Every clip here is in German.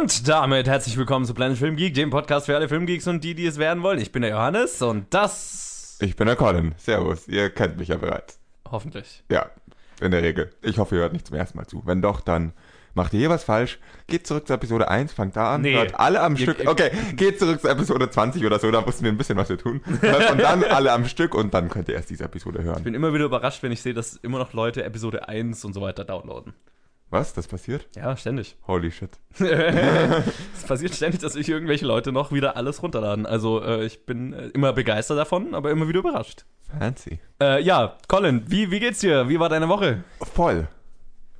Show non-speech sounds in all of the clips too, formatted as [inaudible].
Und damit herzlich willkommen zu Planet Film Geek, dem Podcast für alle Filmgeeks und die, die es werden wollen. Ich bin der Johannes und das. Ich bin der Colin. Servus. Ihr kennt mich ja bereits. Hoffentlich. Ja, in der Regel. Ich hoffe, ihr hört nicht zum ersten Mal zu. Wenn doch, dann macht ihr hier was falsch. Geht zurück zu Episode 1, fangt da an, Nee. hört alle am Stück. Okay, geht zurück zu Episode 20 oder so, da mussten wir ein bisschen was wir tun. Hört und dann [laughs] alle am Stück und dann könnt ihr erst diese Episode Ich hören. bin immer wieder überrascht, wenn ich sehe, dass immer noch Leute Episode 1 und so weiter downloaden. Was? Das passiert? Ja, ständig. Holy shit. [laughs] es passiert ständig, dass sich irgendwelche Leute noch wieder alles runterladen. Also äh, ich bin äh, immer begeistert davon, aber immer wieder überrascht. Fancy. Äh, ja, Colin, wie, wie geht's dir? Wie war deine Woche? Voll.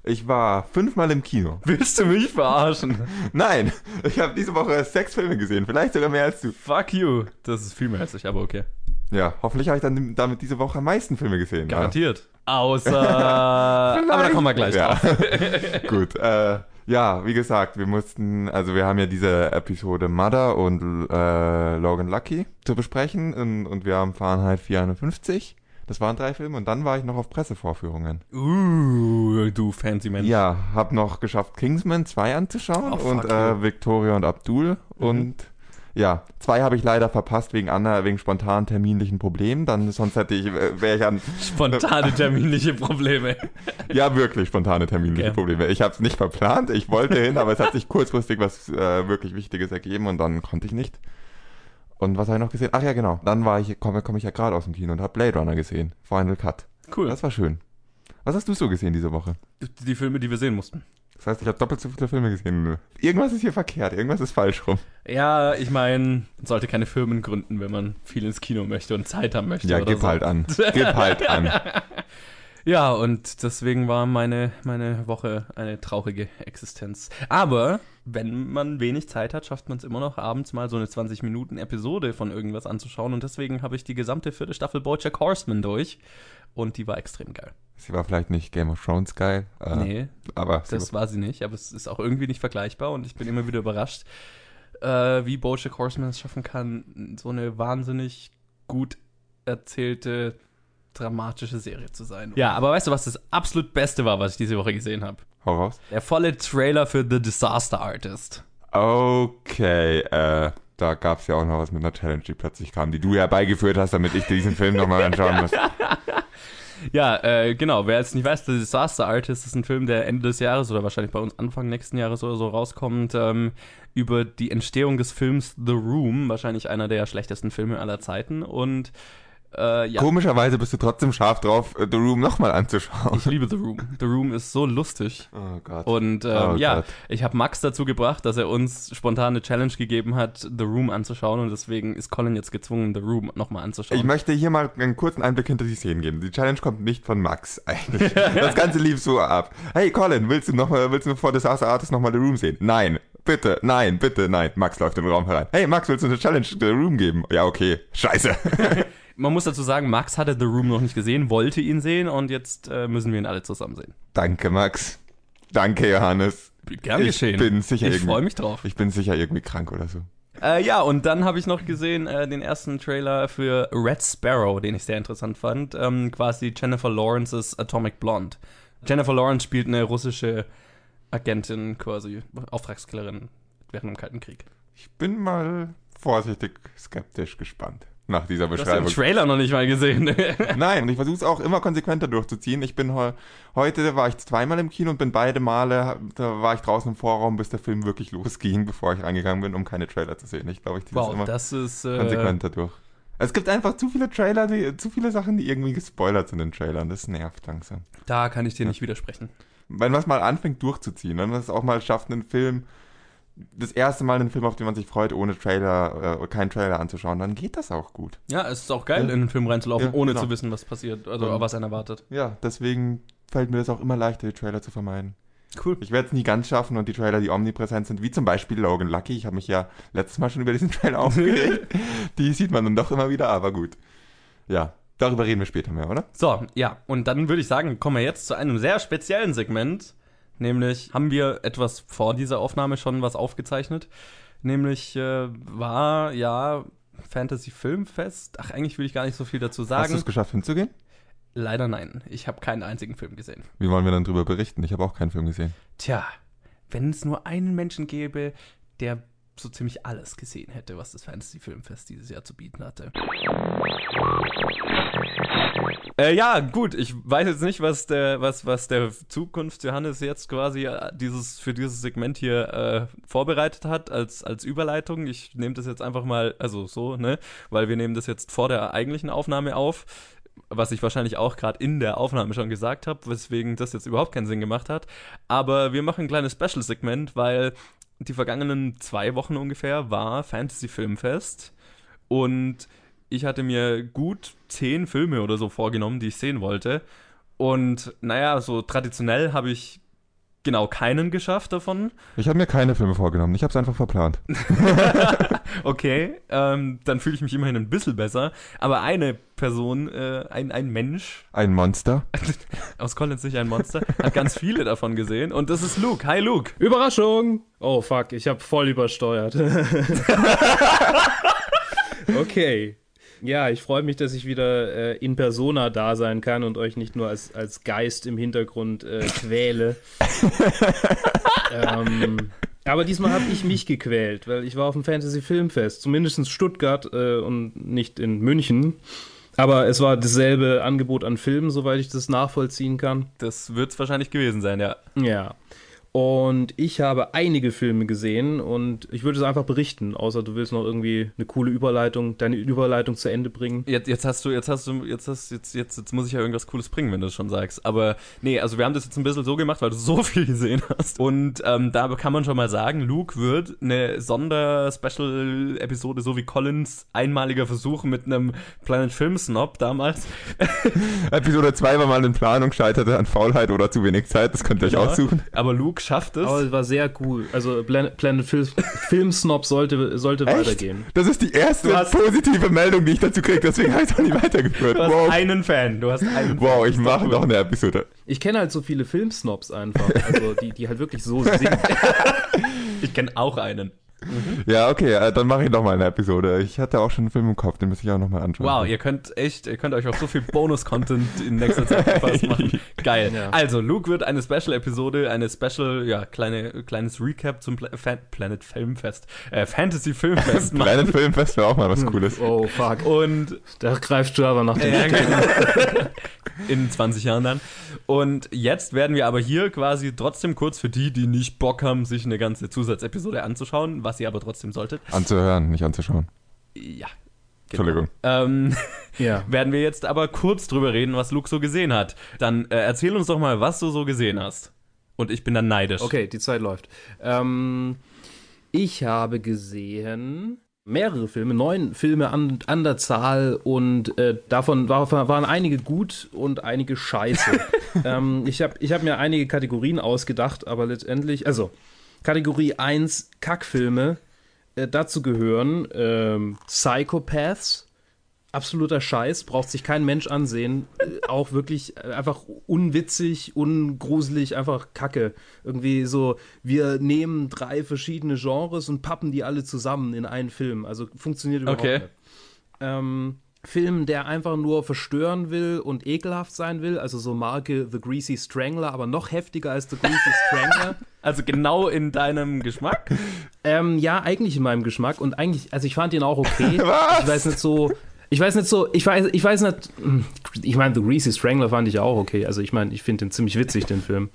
Ich war fünfmal im Kino. Willst du mich verarschen? Nein, ich habe diese Woche sechs Filme gesehen, vielleicht sogar mehr als du. Fuck you. Das ist viel mehr als ich, aber okay. Ja, hoffentlich habe ich dann damit diese Woche am meisten Filme gesehen. Garantiert. Außer. aber [laughs] da kommen wir gleich ja. drauf. [laughs] [laughs] Gut, äh, ja, wie gesagt, wir mussten, also wir haben ja diese Episode Mother und äh, Logan Lucky zu besprechen und, und wir haben Fahrenheit 450. Das waren drei Filme und dann war ich noch auf Pressevorführungen. Uh, du fancy Mensch. Ja, hab noch geschafft, Kingsman 2 anzuschauen Oh, und äh, Victoria und Abdul und ja, zwei habe ich leider verpasst wegen anderer, wegen spontanen terminlichen Problemen. Dann sonst hätte ich, äh, wäre ich an Spontane terminliche Probleme. [laughs] Ja, wirklich spontane terminliche Okay. Probleme. Ich habe es nicht verplant, ich wollte hin, aber es hat sich kurzfristig was äh, wirklich Wichtiges ergeben und dann konnte ich nicht. Und was habe ich noch gesehen? Ach ja, genau. Dann war ich, komme komm ich ja gerade aus dem Kino und habe Blade Runner gesehen. Final Cut. Cool. Das war schön. Was hast du so gesehen diese Woche? Die Filme, die wir sehen mussten. Das heißt, ich habe doppelt so viele Filme gesehen. Irgendwas ist hier verkehrt, irgendwas ist falsch rum. Ja, ich meine, man sollte keine Firmen gründen, wenn man viel ins Kino möchte und Zeit haben möchte. Ja, gib so. halt an. [laughs] Gib halt an. [laughs] Ja, und deswegen war meine, meine Woche eine traurige Existenz. Aber wenn man wenig Zeit hat, schafft man es immer noch, abends mal so eine 20-Minuten-Episode von irgendwas anzuschauen. Und deswegen habe ich die gesamte vierte Staffel Bojack Horseman durch. Und die war extrem geil. Sie war vielleicht nicht Game of Thrones geil, äh, Nee, aber das war sie nicht. Aber es ist auch irgendwie nicht vergleichbar. Und ich bin immer wieder überrascht, äh, wie Bojack Horseman es schaffen kann, so eine wahnsinnig gut erzählte, dramatische Serie zu sein. Ja, aber weißt du, was das absolut Beste war, was ich diese Woche gesehen habe? Hau raus. Der volle Trailer für The Disaster Artist. Okay, äh, da gab's ja auch noch was mit einer Challenge, die plötzlich kam, die du herbeigeführt hast, damit ich diesen Film nochmal anschauen muss. [laughs] Ja, äh, genau. Wer jetzt nicht weiß, The Disaster Artist ist ein Film, der Ende des Jahres oder wahrscheinlich bei uns Anfang nächsten Jahres oder so rauskommt, ähm, über die Entstehung des Films The Room, wahrscheinlich einer der schlechtesten Filme aller Zeiten. Und äh, ja, Komischerweise bist du trotzdem scharf drauf, äh, The Room nochmal anzuschauen. ich liebe The Room. The Room ist so lustig. Oh Gott. Und ähm, Oh ja, Gott. ich habe Max dazu gebracht, dass er uns spontan eine Challenge gegeben hat, The Room anzuschauen. Und deswegen ist Colin jetzt gezwungen, The Room nochmal anzuschauen. Ich möchte hier mal einen kurzen Einblick hinter die Szenen geben. Die Challenge kommt nicht von Max eigentlich. [laughs] Das Ganze lief so ab. Hey Colin, willst du noch mal, willst du vor Disaster Artist nochmal The Room sehen? Nein. Bitte, nein, bitte, nein. Max läuft in den Raum herein. Hey Max, willst du eine Challenge The Room geben? Ja, okay. Scheiße. [laughs] Man muss dazu sagen, Max hatte The Room noch nicht gesehen, wollte ihn sehen und jetzt äh, müssen wir ihn alle zusammen sehen. Danke, Max. Danke, Johannes. Gern Ich geschehen. bin sicher Ich freue mich drauf. Ich bin sicher irgendwie krank oder so. Äh, ja, und dann habe ich noch gesehen äh, den ersten Trailer für Red Sparrow, den ich sehr interessant fand. Ähm, quasi Jennifer Lawrence's Atomic Blonde. Jennifer Lawrence spielt eine russische Agentin, quasi Auftragskillerin während dem Kalten Krieg. Ich bin mal vorsichtig skeptisch gespannt nach dieser Du hast den Beschreibung. Trailer noch nicht mal gesehen. [laughs] Nein, und ich versuche es auch immer konsequenter durchzuziehen. Ich bin heu heute war ich zweimal im Kino und bin beide Male, da war ich draußen im Vorraum, bis der Film wirklich losging, [laughs] bevor ich reingegangen bin, um keine Trailer zu sehen. Ich glaube, ich ziehe wow, immer das ist. Äh, konsequenter durch. Es gibt einfach zu viele Trailer, die, zu viele Sachen, die irgendwie gespoilert sind in Trailern. Das nervt langsam. da kann ich dir nicht widersprechen. Wenn man es mal anfängt durchzuziehen, wenn man es auch mal schafft, einen Film, das erste Mal einen Film, auf den man sich freut, ohne Trailer, äh, keinen Trailer anzuschauen, dann geht das auch gut. Ja, es ist auch geil, Ja. in den Film reinzulaufen, Ja, ohne genau. zu wissen, was passiert, also Ja. was einen erwartet. Ja, deswegen fällt mir das auch immer leichter, die Trailer zu vermeiden. Cool. Ich werde es nie ganz schaffen und die Trailer, die omnipräsent sind, wie zum Beispiel Logan Lucky, ich habe mich ja letztes Mal schon über diesen [laughs] Trailer aufgeregt, [laughs] die sieht man dann doch immer wieder, aber gut. Ja, darüber reden wir später mehr, oder? So, ja, und dann würde ich sagen, kommen wir jetzt zu einem sehr speziellen Segment. Nämlich haben wir etwas vor dieser Aufnahme schon was aufgezeichnet. Nämlich äh, war ja Fantasy Filmfest. Ach, eigentlich will ich gar nicht so viel dazu Hast sagen. du es geschafft hinzugehen? Leider nein. Ich habe keinen einzigen Film gesehen. Wie wollen wir dann drüber berichten? Ich habe auch keinen Film gesehen. Tja, wenn es nur einen Menschen gäbe, der so ziemlich alles gesehen hätte, was das Fantasy Filmfest dieses Jahr zu bieten hatte. Äh, ja, gut, ich weiß jetzt nicht, was der, was, was der Zukunft Johannes jetzt quasi äh, dieses, für dieses Segment hier äh, vorbereitet hat als, als Überleitung. Ich nehme das jetzt einfach mal, also so, ne, weil wir nehmen das jetzt vor der eigentlichen Aufnahme auf was ich wahrscheinlich auch gerade in der Aufnahme schon gesagt habe, weswegen das jetzt überhaupt keinen Sinn gemacht hat. Aber wir machen ein kleines Special-Segment, weil die vergangenen zwei Wochen ungefähr war Fantasy Filmfest und ich hatte mir gut zehn Filme oder so vorgenommen, die ich sehen wollte. Und naja, so traditionell habe ich genau keinen geschafft davon. Ich habe mir keine Filme vorgenommen, ich habe es einfach verplant. [laughs] [laughs] okay, ähm, dann fühle ich mich immerhin ein bisschen besser. Aber eine Person, äh, ein, ein Mensch. Ein Monster. [laughs] aus Collins nicht ein Monster, hat ganz viele davon gesehen. Und das ist Luke. Hi Luke. Überraschung! Oh fuck, ich habe voll übersteuert. okay. Ja, ich freue mich, dass ich wieder äh, in Persona da sein kann und euch nicht nur als, als Geist im Hintergrund äh, quäle. [laughs] ähm, aber diesmal habe ich mich gequält, weil ich war auf dem Fantasy Filmfest, zumindest in Stuttgart äh, und nicht in München. Aber es war dasselbe Angebot an Filmen, soweit ich das nachvollziehen kann. Das wird es wahrscheinlich gewesen sein, ja. Ja. Und ich habe einige Filme gesehen und ich würde es einfach berichten, außer du willst noch irgendwie eine coole Überleitung, deine Überleitung zu Ende bringen. Jetzt, jetzt hast du, jetzt hast du, jetzt hast jetzt, jetzt, jetzt muss ich ja irgendwas Cooles bringen, wenn du es schon sagst. Aber nee, also wir haben das jetzt ein bisschen so gemacht, weil du [laughs] so viel gesehen hast. Und ähm, da kann man schon mal sagen, Luke wird eine Sonder-Special-Episode, so wie Collins einmaliger Versuch mit einem Planet Film Snob damals. [laughs] Episode 2 war mal in Planung, scheiterte an Faulheit oder zu wenig Zeit, das könnt ihr genau. euch aussuchen. Aber Luke schafft es. Aber es war sehr cool. Also Planet Film, Film Snob sollte, sollte weitergehen. Das ist die erste positive Meldung, die ich dazu kriege, deswegen habe ich es auch nicht weitergeführt. Du hast wow. einen Fan. Du hast einen wow, ich mache noch eine Episode. Ich kenne halt so viele Filmsnobs einfach, also die, die halt wirklich so sind. [laughs] [laughs] ich kenne auch einen. Mhm. Ja, okay, äh, dann mache ich noch mal eine Episode. Ich hatte auch schon einen Film im Kopf, den muss ich auch noch mal anschauen. Wow, ihr könnt echt, ihr könnt euch auf so viel Bonus-Content in nächster Zeit gefasst machen. [laughs] Geil. Ja. Also, Luke wird eine Special-Episode, eine Special, ja, kleine, kleines Recap zum Pla Fan Planet Filmfest, äh, Fantasy Filmfest [laughs] machen. Planet Filmfest wäre auch mal was Cooles. Oh, fuck. Und da greifst du aber nach dem genau. [laughs] In 20 Jahren dann. Und jetzt werden wir aber hier quasi trotzdem kurz für die, die nicht Bock haben, sich eine ganze Zusatzepisode anzuschauen, was ihr aber trotzdem solltet. Anzuhören, nicht anzuschauen. Ja. Genau. Entschuldigung. Ähm, ja. [laughs] Werden wir jetzt aber kurz drüber reden, was Luke so gesehen hat. Dann äh, erzähl uns doch mal, was du so gesehen hast. Und ich bin dann neidisch. Okay, die Zeit läuft. Ähm, ich habe gesehen mehrere Filme, neun Filme an, an der Zahl und äh, davon war, waren einige gut und einige scheiße. [laughs] ähm, ich habe ich hab mir einige Kategorien ausgedacht, aber letztendlich, also Kategorie 1 Kackfilme. Äh, dazu gehören ähm, Psychopaths. Absoluter Scheiß, braucht sich kein Mensch ansehen. Äh, auch wirklich äh, einfach unwitzig, ungruselig, einfach Kacke. Irgendwie so, wir nehmen drei verschiedene Genres und pappen die alle zusammen in einen Film. Also funktioniert überhaupt okay. nicht. Ähm, Film, der einfach nur verstören will und ekelhaft sein will, also so Marke The Greasy Strangler, aber noch heftiger als The Greasy Strangler. [laughs] Also genau in deinem Geschmack? Ähm, ja, eigentlich in meinem Geschmack und eigentlich, also ich fand ihn auch okay. [laughs] Was? Ich weiß nicht so, ich weiß nicht so, ich weiß, ich weiß nicht, hm, ich meine, The Greasy Strangler fand ich auch okay. Also ich meine, ich finde den ziemlich witzig, den Film.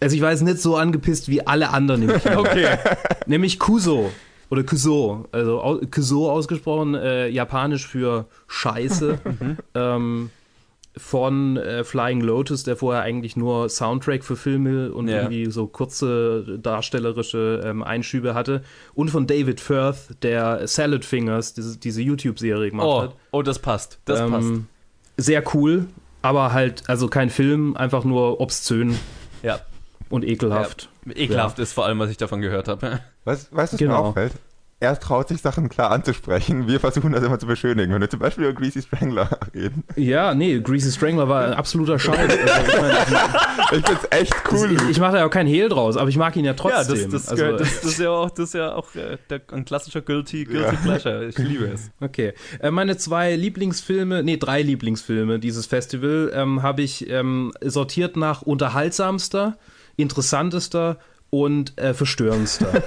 Also ich weiß nicht so angepisst wie alle anderen im Kino. Okay. Nämlich Kuso oder Kuso, also Kuso ausgesprochen, äh, japanisch für Scheiße. [laughs] Mhm. ähm, von äh, Flying Lotus, der vorher eigentlich nur Soundtrack für Filme und ja. irgendwie so kurze darstellerische ähm, Einschübe hatte. Und von David Firth, der Salad Fingers, diese, diese YouTube-Serie gemacht oh, hat. Oh, das passt. Das ähm, passt. Sehr cool, aber halt, also kein Film, einfach nur obszön. Ja. Und ekelhaft. Ja, ekelhaft ja. ist vor allem, was ich davon gehört habe. Weißt du, was genau. mir auffällt? er traut sich Sachen klar anzusprechen. Wir versuchen das immer zu beschönigen. Wenn wir zum Beispiel über Greasy Strangler [laughs] reden. Ja, nee, Greasy Strangler war ein absoluter Scheiß. Also, ich, mein, [laughs] ich find's echt cool. Ich, ich mache da ja auch keinen Hehl draus, aber ich mag ihn ja trotzdem. Ja, das, das, also, das, [laughs] das ist ja auch, das ist ja auch äh, der, ein klassischer Guilty, Guilty ja. Pleasure. Ich liebe es. Okay. Äh, meine zwei Lieblingsfilme, nee, drei Lieblingsfilme dieses Festival ähm, habe ich ähm, sortiert nach unterhaltsamster, interessantester und äh, verstörendster.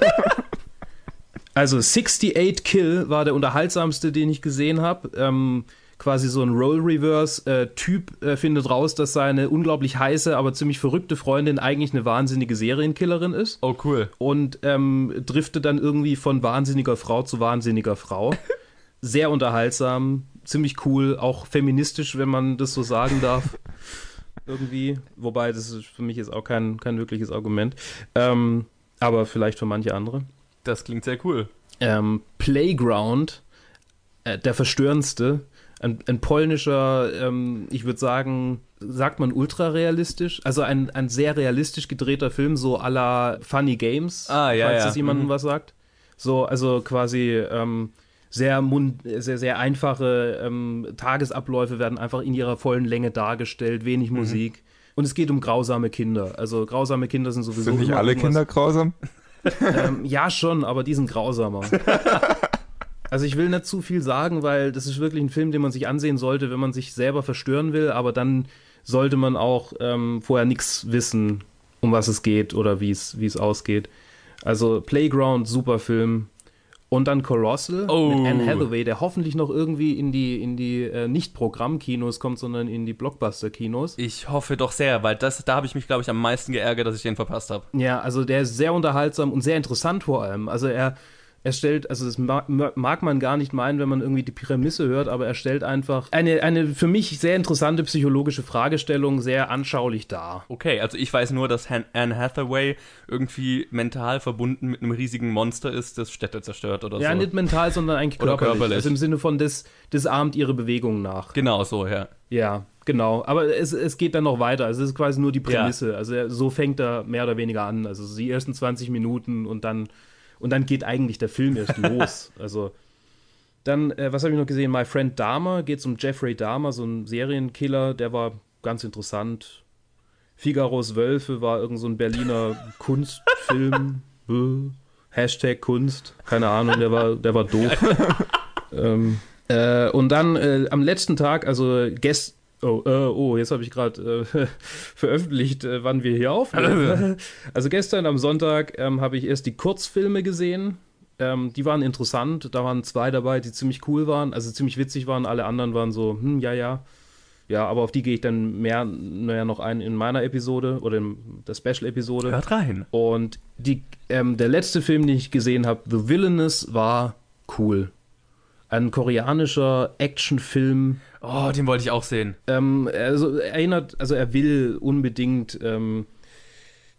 [laughs] also 68 Kill war der unterhaltsamste, den ich gesehen habe. Ähm, quasi so ein Role-Reverse-Typ äh, findet raus, dass seine unglaublich heiße, aber ziemlich verrückte Freundin eigentlich eine wahnsinnige Serienkillerin ist. Oh, cool. Und ähm, driftet dann irgendwie von wahnsinniger Frau zu wahnsinniger Frau. [laughs] Sehr unterhaltsam, ziemlich cool, auch feministisch, wenn man das so sagen darf. [laughs] irgendwie. Wobei, das ist für mich jetzt auch kein, kein wirkliches Argument. Ähm, aber vielleicht für manche andere. Das klingt sehr cool. Ähm, Playground, äh, der verstörendste, ein, ein polnischer, ähm, ich würde sagen, sagt man ultrarealistisch? Also ein, ein sehr realistisch gedrehter Film, so à la Funny Games, Ah, ja, falls ja. das jemandem Mhm. was sagt. So, also quasi ähm, sehr, mund, sehr, sehr einfache ähm, Tagesabläufe werden einfach in ihrer vollen Länge dargestellt, wenig Mhm. Musik. Und es geht um grausame Kinder. Also grausame Kinder sind sowieso Sind nicht alle irgendwas- Kinder grausam? [laughs] ähm, ja, schon, aber die sind grausamer. [laughs] Also ich will nicht zu viel sagen, weil das ist wirklich ein Film, den man sich ansehen sollte, wenn man sich selber verstören will, aber dann sollte man auch ähm, vorher nichts wissen, um was es geht oder wie es ausgeht. Also Playground, super Film. Und dann Colossal Oh. mit Anne Hathaway, der hoffentlich noch irgendwie in die, in die äh, nicht Programmkinos kommt, sondern in die Blockbuster-Kinos. Ich hoffe doch sehr, weil das, da habe ich mich, glaube ich, am meisten geärgert, dass ich den verpasst habe. Ja, also der ist sehr unterhaltsam und sehr interessant vor allem. Also er, er stellt, also das mag, mag man gar nicht meinen, wenn man irgendwie die Prämisse hört, aber er stellt einfach eine, eine für mich sehr interessante psychologische Fragestellung sehr anschaulich dar. Okay, also ich weiß nur, dass Han Anne Hathaway irgendwie mental verbunden mit einem riesigen Monster ist, das Städte zerstört oder Ja, so. nicht mental, sondern eigentlich [laughs] Oder körperlich. körperlich. Also im Sinne von, das, das ahmt ihre Bewegung nach. Genau so, ja. Ja, genau. Aber es, es geht dann noch weiter. Also es ist quasi nur die Prämisse. Also er, so fängt er mehr oder weniger an. Also die ersten 20 Minuten und dann, und dann geht eigentlich der Film erst [laughs] los. Also dann, äh, was habe ich noch gesehen? My Friend Dahmer, geht um Jeffrey Dahmer, so ein Serienkiller, der war ganz interessant. Figaros Wölfe war irgend so ein Berliner [laughs] Kunstfilm. Hashtag Kunst. Keine Ahnung, der war, der war doof. [laughs] ähm, äh, und dann äh, am letzten Tag, also gest Oh, äh, oh, jetzt habe ich gerade äh, [laughs] veröffentlicht, äh, wann wir hier aufnehmen. [laughs] also gestern am Sonntag ähm, habe ich erst die Kurzfilme gesehen. Ähm, die waren interessant. Da waren zwei dabei, die ziemlich cool waren, also ziemlich witzig waren. Alle anderen waren so, hm, ja, ja. Ja, aber auf die gehe ich dann mehr, naja, noch ein in meiner Episode oder in der Special-Episode. Hört rein. Und die, ähm, der letzte Film, den ich gesehen habe, The Villainous, war cool. Ein koreanischer Actionfilm. Oh, den wollte ich auch sehen. Ähm, also erinnert, also er will unbedingt ähm,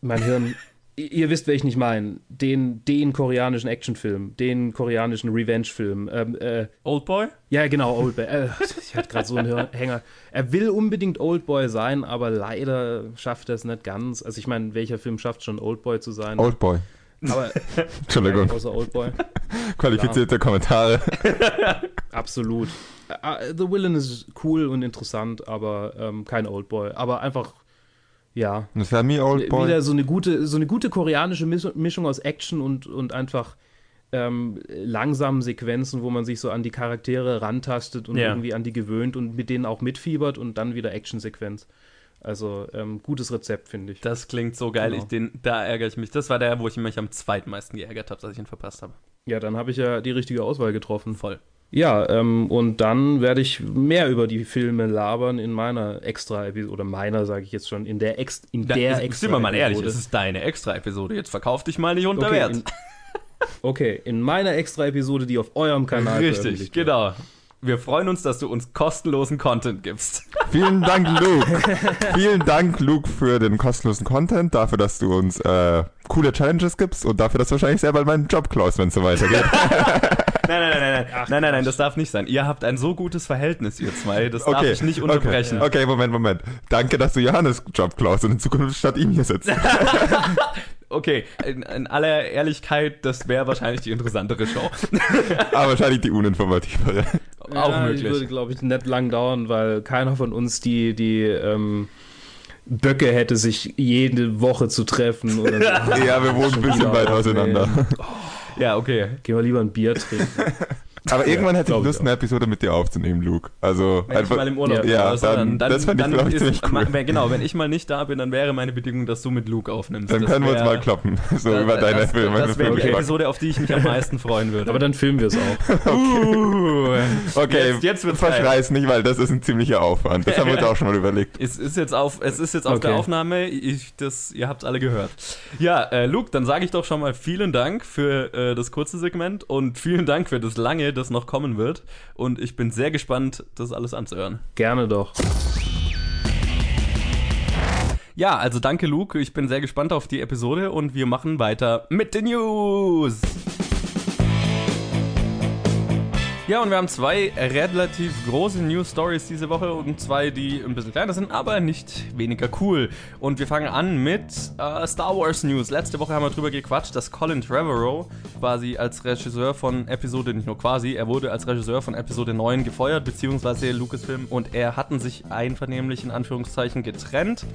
mein Hirn. [laughs] ihr- wisst, wer ich nicht meine. Den, den koreanischen Actionfilm, den koreanischen Revenge-Film. Ähm, äh, Oldboy? ja, genau, Oldboy. Äh, ich hatte gerade so einen Hänger. Er will unbedingt Oldboy sein, aber leider schafft er es nicht ganz. Also ich meine, welcher Film schafft schon Oldboy zu sein? Oldboy. Aber [laughs] Entschuldigung. außer Oldboy. Qualifizierte Kommentare. [laughs] Absolut. Äh, The Villain ist cool und interessant, aber ähm, kein Oldboy. Aber einfach, ja. Das wäre mir Oldboy. Wieder so eine gute, so eine gute koreanische Mis- Mischung aus Action und, und einfach ähm, langsamen Sequenzen, wo man sich so an die Charaktere rantastet und Ja. irgendwie an die gewöhnt und mit denen auch mitfiebert und dann wieder Actionsequenz. Also ähm, gutes Rezept, finde ich. Das klingt so geil. Genau. Ich, den, da ärgere ich mich. Das war der, wo ich mich am zweitmeisten geärgert habe, dass ich ihn verpasst habe. Ja, dann habe ich ja die richtige Auswahl getroffen. Voll. Ja, ähm, und dann werde ich mehr über die Filme labern in meiner Extra-Episode, oder meiner, sage ich jetzt schon, in der, Ex in Da, der ist- extra sind wir mal ehrlich, es ist deine Extra-Episode. Jetzt verkauf dich mal nicht unter okay, Wert. in, okay, in meiner Extra-Episode, die auf eurem Kanal [laughs] Richtig, veröffentlicht wird. Wir freuen uns, dass du uns kostenlosen Content gibst. [laughs] Vielen Dank, Luke. Vielen Dank, Luke, für den kostenlosen Content, dafür, dass du uns äh, coole Challenges gibst und dafür, dass du wahrscheinlich selber meinen Job klaust, wenn es so weitergeht. [laughs] [laughs] Nein, nein, nein, nein, nein, nein, nein, nein, das darf nicht sein. Ihr habt ein so gutes Verhältnis, ihr zwei. Das darf Okay, ich nicht unterbrechen. Okay. okay, Moment, Moment. Danke, dass du Johannes Job klaust und in Zukunft statt ihm hier sitzt. Okay, in, in aller Ehrlichkeit, das wäre wahrscheinlich die interessantere Show. Aber wahrscheinlich die uninformativere. Auch ja, möglich. Würde, glaube ich, nicht lang dauern, weil keiner von uns die, die ähm, Böcke hätte, sich jede Woche zu treffen. Oder so. [laughs] Ja, wir wohnen ein bisschen weit auseinander. Ja, okay. Gehen wir lieber ein Bier trinken. [laughs] Aber irgendwann hätte ich glaub ich Lust, eine Episode mit dir aufzunehmen, Luke. Also Wenn ich mal im Urlaub ja, also dann, das fände ich, glaube ich, ziemlich cool. wenn- Genau, wenn ich mal nicht da bin, dann wäre meine Bedingung, dass du mit Luke aufnimmst. Dann Das können wir uns wär- mal kloppen. [laughs] So das- über deine das, Filme. Das wäre die Okay. Episode, auf die ich mich am meisten freuen würde. Aber dann filmen wir es auch. [laughs] Uh, Okay, jetzt, jetzt wird's geil. verschrei's nicht, weil das ist ein ziemlicher Aufwand. Das haben wir uns [laughs] auch schon mal überlegt. Es ist jetzt auf, es ist jetzt auf Okay. der Aufnahme. Ich, das, ihr habt es alle gehört. Ja, äh, Luke, dann sage ich doch schon mal vielen Dank für äh, das kurze Segment und vielen Dank für das lange, das noch kommen wird. Und ich bin sehr gespannt, das alles anzuhören. Gerne doch. Ja, also danke, Luke. Ich bin sehr gespannt auf die Episode und wir machen weiter mit den News. Ja, und wir haben zwei relativ große News Stories diese Woche und zwei, die ein bisschen kleiner sind, aber nicht weniger cool. Und wir fangen an mit äh, Star Wars News. Letzte Woche haben wir drüber gequatscht, dass Colin Trevorrow quasi als Regisseur von Episode, nicht nur quasi, er wurde als Regisseur von Episode 9 gefeuert, beziehungsweise Lucasfilm und er hatten sich einvernehmlich in Anführungszeichen getrennt.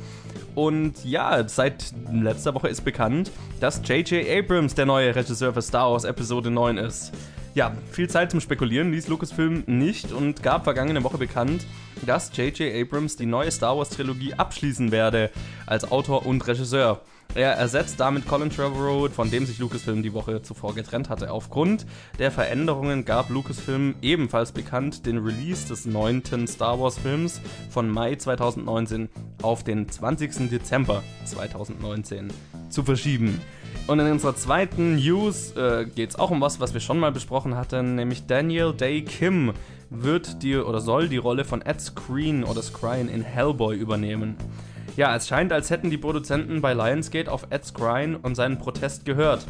Und ja, seit letzter Woche ist bekannt, dass J.J. Abrams der neue Regisseur für Star Wars Episode 9 ist. Ja, viel Zeit zum Spekulieren ließ Lucasfilm nicht und gab vergangene Woche bekannt, dass J.J. Abrams die neue Star Wars Trilogie abschließen werde als Autor und Regisseur. Er ersetzt damit Colin Trevorrow, von dem sich Lucasfilm die Woche zuvor getrennt hatte. Aufgrund der Veränderungen gab Lucasfilm ebenfalls bekannt, den Release des neunten Star Wars Films von Mai 2019 auf den 20. Dezember 2019 zu verschieben. Und in unserer zweiten News äh, geht es auch um was, was wir schon mal besprochen hatten, nämlich Daniel Day Kim wird die oder soll die Rolle von Ed Skrein oder Skrein in Hellboy übernehmen. Ja, es scheint, als hätten die Produzenten bei Lionsgate auf Ed Skrein und seinen Protest gehört.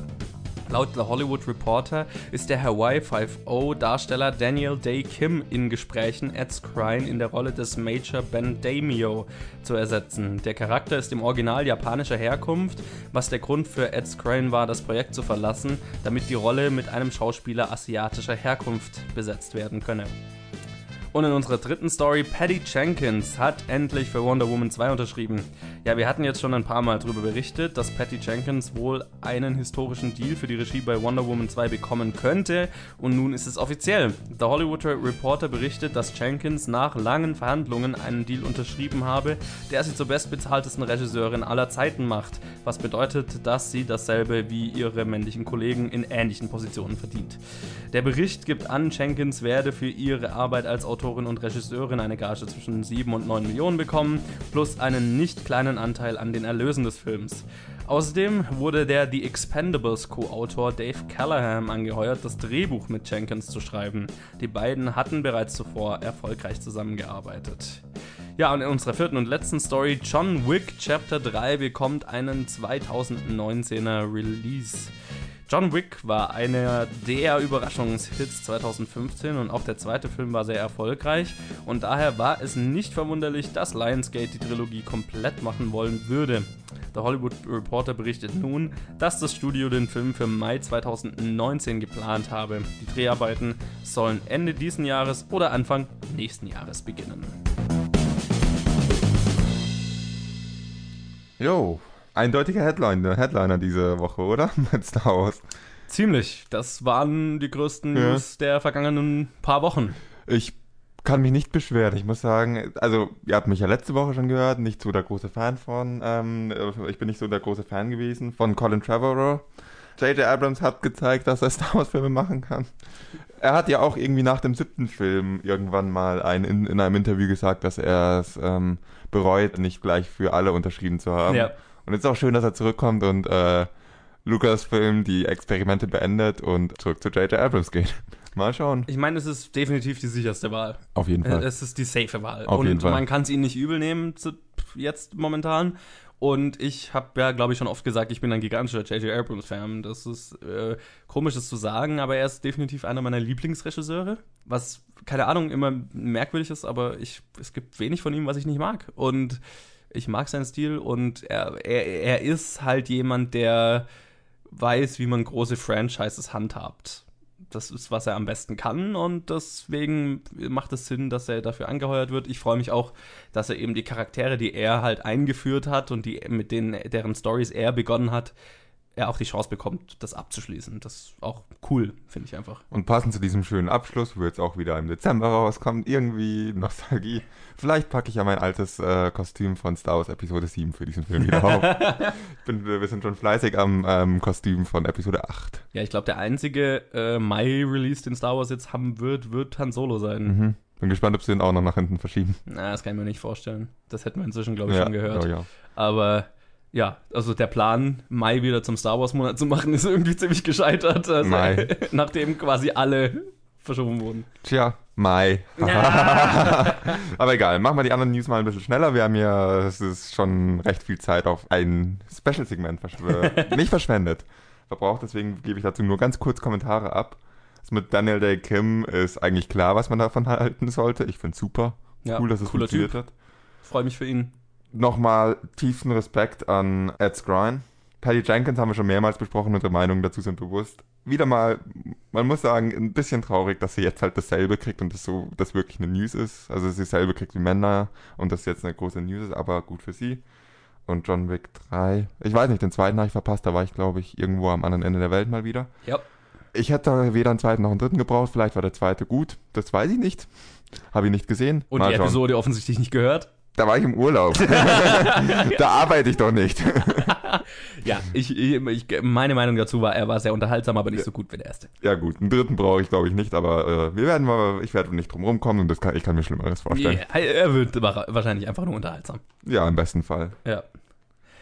Laut The Hollywood Reporter ist der Hawaii 5-0-Darsteller Daniel Day Kim in Gesprächen, Ed Skrein in der Rolle des Major Ben Damio zu ersetzen. Der Charakter ist im Original japanischer Herkunft, was der Grund für Ed Skrein war, das Projekt zu verlassen, damit die Rolle mit einem Schauspieler asiatischer Herkunft besetzt werden könne. Und in unserer dritten Story, Patty Jenkins hat endlich für Wonder Woman 2 unterschrieben. Ja, wir hatten jetzt schon ein paar Mal darüber berichtet, dass Patty Jenkins wohl einen historischen Deal für die Regie bei Wonder Woman 2 bekommen könnte und nun ist es offiziell. Der Hollywood Reporter berichtet, dass Jenkins nach langen Verhandlungen einen Deal unterschrieben habe, der sie zur bestbezahltesten Regisseurin aller Zeiten macht, was bedeutet, dass sie dasselbe wie ihre männlichen Kollegen in ähnlichen Positionen verdient. Der Bericht gibt an, Jenkins werde für ihre Arbeit als Autorin und Regisseurin eine Gage zwischen 7 und 9 Millionen bekommen, plus einen nicht kleinen Anteil an den Erlösen des Films. Außerdem wurde der The Expendables Co-Autor Dave Callahan angeheuert, das Drehbuch mit Jenkins zu schreiben. Die beiden hatten bereits zuvor erfolgreich zusammengearbeitet. Ja, und in unserer vierten und letzten Story, John Wick Chapter 3 bekommt einen 2019er Release. John Wick war einer der Überraschungshits 2015 und auch der zweite Film war sehr erfolgreich und daher war es nicht verwunderlich, dass Lionsgate die Trilogie komplett machen wollen würde. Der Hollywood Reporter berichtet nun, dass das Studio den Film für Mai 2019 geplant habe. Die Dreharbeiten sollen Ende diesen Jahres oder Anfang nächsten Jahres beginnen. Jo, eindeutiger Headliner, Headliner diese Woche, oder? [laughs] Mit Star Wars. Ziemlich. Das waren die größten Ja. News der vergangenen paar Wochen. Ich kann mich nicht beschweren. Ich muss sagen, also ihr habt mich ja letzte Woche schon gehört, nicht so der große Fan von, ähm, ich bin nicht so der große Fan gewesen von Colin Trevorrow. J.J. Abrams hat gezeigt, dass er [laughs] Star Wars Filme machen kann. Er hat ja auch irgendwie nach dem siebten Film irgendwann mal ein, in, in einem Interview gesagt, dass er es ähm, bereut, nicht gleich für alle unterschrieben zu haben. Ja. Und es ist auch schön, dass er zurückkommt und äh, Lucasfilm die Experimente beendet und zurück zu J.J. Abrams geht. [laughs] Mal schauen. Ich meine, es ist definitiv die sicherste Wahl. Auf jeden Fall. Es ist die safe Wahl. Auf und jeden Fall. man kann es ihnen nicht übel nehmen zu, jetzt momentan. Und ich habe ja, glaube ich, schon oft gesagt, ich bin ein gigantischer J.J. Abrams-Fan. Das ist äh, komisch, das zu sagen, aber er ist definitiv einer meiner Lieblingsregisseure. Was, keine Ahnung, immer merkwürdig ist, aber ich, es gibt wenig von ihm, was ich nicht mag. Und ich mag seinen Stil und er, er, er ist halt jemand, der weiß, wie man große Franchises handhabt das ist, was er am besten kann und deswegen macht es Sinn, dass er dafür angeheuert wird. Ich freue mich auch, dass er eben die Charaktere, die er halt eingeführt hat und die mit denen deren Stories er begonnen hat, er auch die Chance bekommt, das abzuschließen. Das ist auch cool, finde ich einfach. Und passend zu diesem schönen Abschluss, wo jetzt auch wieder im Dezember rauskommt, irgendwie Nostalgie. Vielleicht packe ich ja mein altes äh, Kostüm von Star Wars Episode 7 für diesen Film wieder auf. [laughs] bin, wir sind schon fleißig am ähm, Kostüm von Episode 8. Ja, ich glaube, der einzige äh, Mai-Release, den Star Wars jetzt haben wird, wird Han Solo sein. Mhm. Bin gespannt, ob sie den auch noch nach hinten verschieben. Na, das kann ich mir nicht vorstellen. Das hätten wir inzwischen, glaube ich, ja, schon gehört. Oh, ja. Aber ja, also der Plan, Mai wieder zum Star Wars-Monat zu machen, [laughs] ist irgendwie ziemlich gescheitert. Also, Mai. [laughs] nachdem quasi alle verschoben wurden. Tja, Mai. [laughs] Aber egal, machen wir die anderen News mal ein bisschen schneller. Wir haben ja, es ist schon recht viel Zeit auf ein Special-Segment verschw nicht verschwendet. Verbraucht, deswegen gebe ich dazu nur ganz kurz Kommentare ab. Das mit Daniel Day Kim ist eigentlich klar, was man davon halten sollte. Ich finde super. Ja, cool, dass es cooler funktioniert Typ. hat. Freue mich für ihn. Nochmal tiefen Respekt an Ed Skrein. Patty Jenkins haben wir schon mehrmals besprochen, unsere Meinungen dazu sind bewusst. Wieder mal, man muss sagen, ein bisschen traurig, dass sie jetzt halt dasselbe kriegt und das so, das wirklich eine News ist. Also sie dasselbe kriegt wie Männer und das jetzt eine große News ist, aber gut für sie. Und John Wick 3. Ich weiß nicht, den zweiten habe ich verpasst, da war ich, glaube ich, irgendwo am anderen Ende der Welt mal wieder. Ja. Ich hätte weder einen zweiten noch einen dritten gebraucht, vielleicht war der zweite gut. Das weiß ich nicht. Habe ich nicht gesehen. Und Mal die. Episode offensichtlich nicht gehört. Da war ich im Urlaub. [laughs] da arbeite ich doch nicht. [laughs] Ja, ich, ich, meine Meinung dazu war, er war sehr unterhaltsam, aber nicht so gut wie der erste. Ja gut, einen dritten brauche ich glaube ich nicht, aber äh, wir werden mal, ich werde nicht drum rumkommen und das kann, ich kann mir Schlimmeres vorstellen. Ja, er wird wa- wahrscheinlich einfach nur unterhaltsam. Ja, im besten Fall. Ja.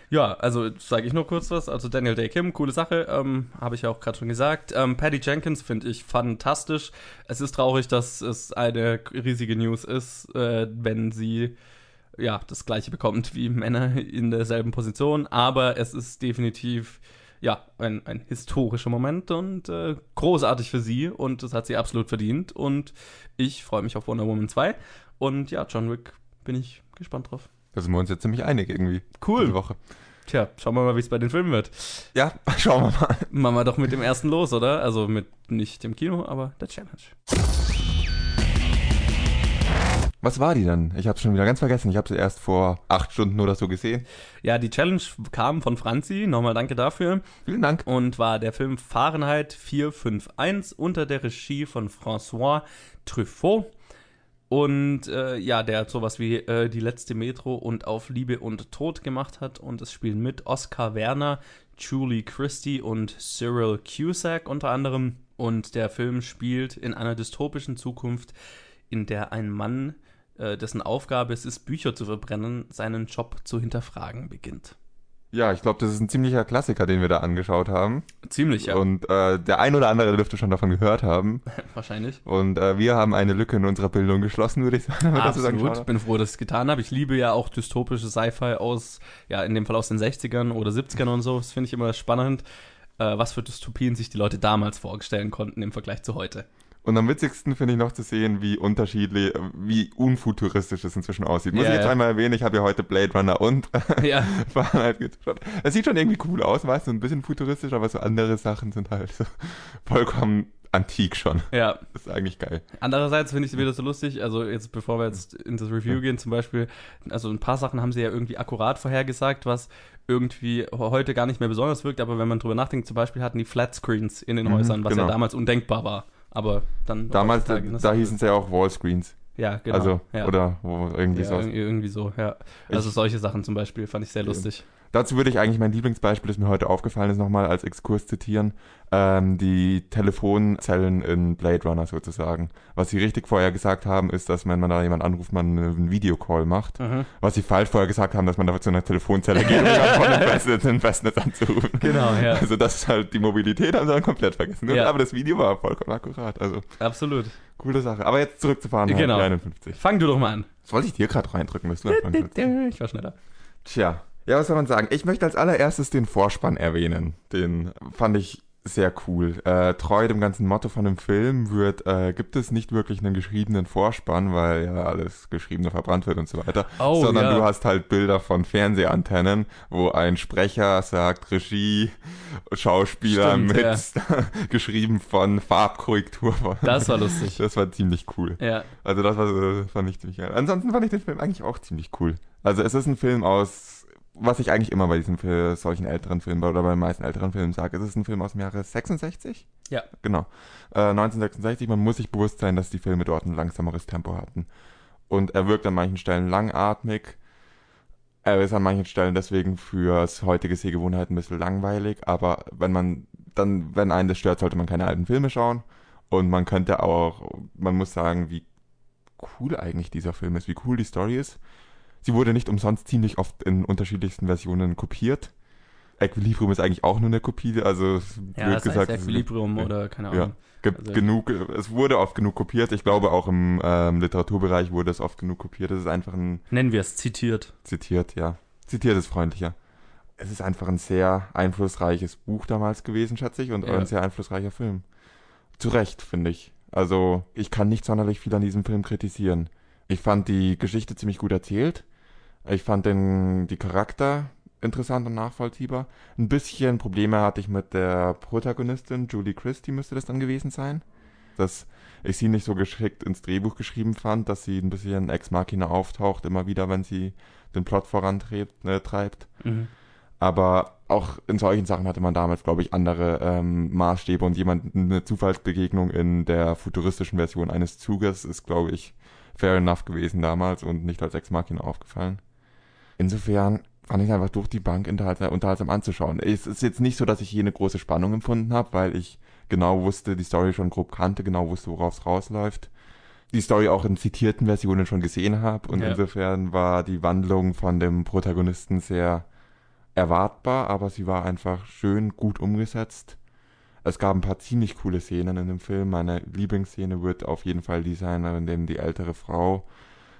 Ja, also sage ich nur kurz was. Also Daniel Day Kim, coole Sache, ähm, habe ich ja auch gerade schon gesagt. Ähm, Patty Jenkins finde ich fantastisch. Es ist traurig, dass es eine riesige News ist, äh, wenn sie ja das gleiche bekommt wie Männer in derselben Position. Aber es ist definitiv ja ein, ein historischer Moment und äh, großartig für sie und das hat sie absolut verdient. Und ich freue mich auf Wonder Woman 2. Und ja, John Wick bin ich gespannt drauf. Da sind wir uns jetzt ziemlich einig irgendwie. Cool. Diese Woche. Tja, schauen wir mal, wie es bei den Filmen wird. Ja, [laughs] schauen wir mal. Machen wir doch mit dem ersten los, oder? Also mit nicht dem Kino, aber der Challenge. Was war die denn? Ich habe schon wieder ganz vergessen. Ich habe sie erst vor acht Stunden oder so gesehen. Ja, die Challenge kam von Franzi, nochmal danke dafür, Vielen Dank. und war der Film Fahrenheit 451 unter der Regie von François Truffaut. Und äh, ja, der hat sowas wie äh, Die letzte Metro und Auf Liebe und Tod gemacht hat. Und es spielen mit Oscar Werner, Julie Christie und Cyril Cusack unter anderem. Und der Film spielt in einer dystopischen Zukunft, in der ein Mann, dessen Aufgabe es ist, Bücher zu verbrennen, seinen Job zu hinterfragen beginnt. Ja, ich glaube, das ist ein ziemlicher Klassiker, den wir da angeschaut haben. Ziemlich, ja. Und äh, der ein oder andere dürfte schon davon gehört haben. [laughs] Wahrscheinlich. Und äh, wir haben eine Lücke in unserer Bildung geschlossen, würde ich sagen. [laughs] Absolut. schauen. Bin froh, dass ich es getan habe. Ich liebe ja auch dystopische Sci-Fi aus, ja, in dem Fall aus den 60ern oder 70ern und so. Das finde ich immer spannend, äh, was für Dystopien sich die Leute damals vorstellen konnten im Vergleich zu heute. Und am witzigsten finde ich noch zu sehen, wie unterschiedlich, wie unfuturistisch es inzwischen aussieht. Muss Ja, ich jetzt ja. einmal erwähnen, ich habe ja heute Blade Runner und [laughs] ja, [laughs] Fahrenheit geschaut. Es sieht schon irgendwie cool aus, weißt du, ein bisschen futuristisch, aber so andere Sachen sind halt so [laughs] vollkommen antik schon. ja. Das ist eigentlich geil. Andererseits finde ich es wieder so lustig, also jetzt bevor wir jetzt in das Review gehen zum Beispiel, also ein paar Sachen haben sie ja irgendwie akkurat vorhergesagt, was irgendwie heute gar nicht mehr besonders wirkt, aber wenn man drüber nachdenkt, zum Beispiel hatten die Flatscreens in den Mhm, Häusern, was genau. ja damals undenkbar war. Aber dann Damals, da, da hießen es ja auch Wallscreens. Ja, genau. also, ja. oder irgendwie ja, so. irgendwie, irgendwie so, ja. Also Ich- solche Sachen zum Beispiel fand ich sehr lustig. Dazu würde ich eigentlich mein Lieblingsbeispiel, das mir heute aufgefallen ist, nochmal als Exkurs zitieren. Ähm, die Telefonzellen in Blade Runner sozusagen. Was sie richtig vorher gesagt haben, ist, dass wenn man da jemanden anruft, man einen Videocall macht. Mhm. Was sie falsch vorher gesagt haben, dass man da zu einer Telefonzelle geht, um von dem Festnetz, dem Festnetz anzurufen. Genau, ja. Also das ist halt die Mobilität, haben sie dann komplett vergessen. Ja. Aber das Video war vollkommen akkurat. Also Absolut. coole Sache. Aber jetzt zurück zu fahren. Genau. 51. Fang du doch mal an. Das wollte ich dir gerade reindrücken, dass du. Ich war schneller. Tja, ja, was soll man sagen? Ich möchte als allererstes den Vorspann erwähnen. Den fand ich sehr cool. Äh, treu dem ganzen Motto von dem Film wird, äh, gibt es nicht wirklich einen geschriebenen Vorspann, weil ja alles Geschriebene verbrannt wird und so weiter. Oh, sondern ja. du hast halt Bilder von Fernsehantennen, wo ein Sprecher sagt Regie, Schauspieler Stimmt, mit ja. [laughs] geschrieben von Farbkorrektur. Von. Das war lustig. Das war ziemlich cool. Ja. Also das war, äh, fand ich ziemlich geil. Ansonsten fand ich den Film eigentlich auch ziemlich cool. Also es ist ein Film aus was ich eigentlich immer bei diesen für solchen älteren Filmen oder bei den meisten älteren Filmen sage, ist es ein Film aus dem Jahre 66? Ja. Genau. Äh, 1966, man muss sich bewusst sein, dass die Filme dort ein langsameres Tempo hatten. Und er wirkt an manchen Stellen langatmig. Er ist an manchen Stellen deswegen fürs heutige Sehgewohnheit ein bisschen langweilig, aber wenn man dann, wenn einen das stört, sollte man keine alten Filme schauen. Und man könnte auch, man muss sagen, wie cool eigentlich dieser Film ist, wie cool die Story ist. Sie wurde nicht umsonst ziemlich oft in unterschiedlichsten Versionen kopiert. Equilibrium ist eigentlich auch nur eine Kopie, also Ja, blöd das gesagt. heißt Equilibrium ja. oder keine Ja, Ahnung. gibt Also- genug, es wurde oft genug kopiert. Ich glaube auch im ähm, Literaturbereich wurde es oft genug kopiert. Es ist einfach ein Nennen wir es zitiert. zitiert, ja. Zitiert ist freundlicher. Es ist einfach ein sehr einflussreiches Buch damals gewesen, schätze ich, und Ja. ein sehr einflussreicher Film. Zu Recht, finde ich. Also, ich kann nicht sonderlich viel an diesem Film kritisieren. Ich fand die Geschichte ziemlich gut erzählt. Ich fand den, die Charakter interessant und nachvollziehbar. Ein bisschen Probleme hatte ich mit der Protagonistin, Julie Christie müsste das dann gewesen sein. Dass ich sie nicht so geschickt ins Drehbuch geschrieben fand, dass sie ein bisschen Ex Machina auftaucht, immer wieder, wenn sie den Plot vorantreibt. Treibt. Mhm. Aber auch in solchen Sachen hatte man damals, glaube ich, andere ähm, Maßstäbe und jemand, eine Zufallsbegegnung in der futuristischen Version eines Zuges ist, glaube ich, fair enough gewesen damals und nicht als Ex Machina aufgefallen. Insofern fand ich einfach durch die Bank unterhaltsam, unterhaltsam anzuschauen. Es ist jetzt nicht so, dass ich hier eine große Spannung empfunden habe, weil ich genau wusste, die Story schon grob kannte, genau wusste, worauf es rausläuft. Die Story auch in zitierten Versionen schon gesehen habe und Ja. insofern war die Wandlung von dem Protagonisten sehr erwartbar, aber sie war einfach schön gut umgesetzt. Es gab ein paar ziemlich coole Szenen in dem Film. Meine Lieblingsszene wird auf jeden Fall die sein, in dem die ältere Frau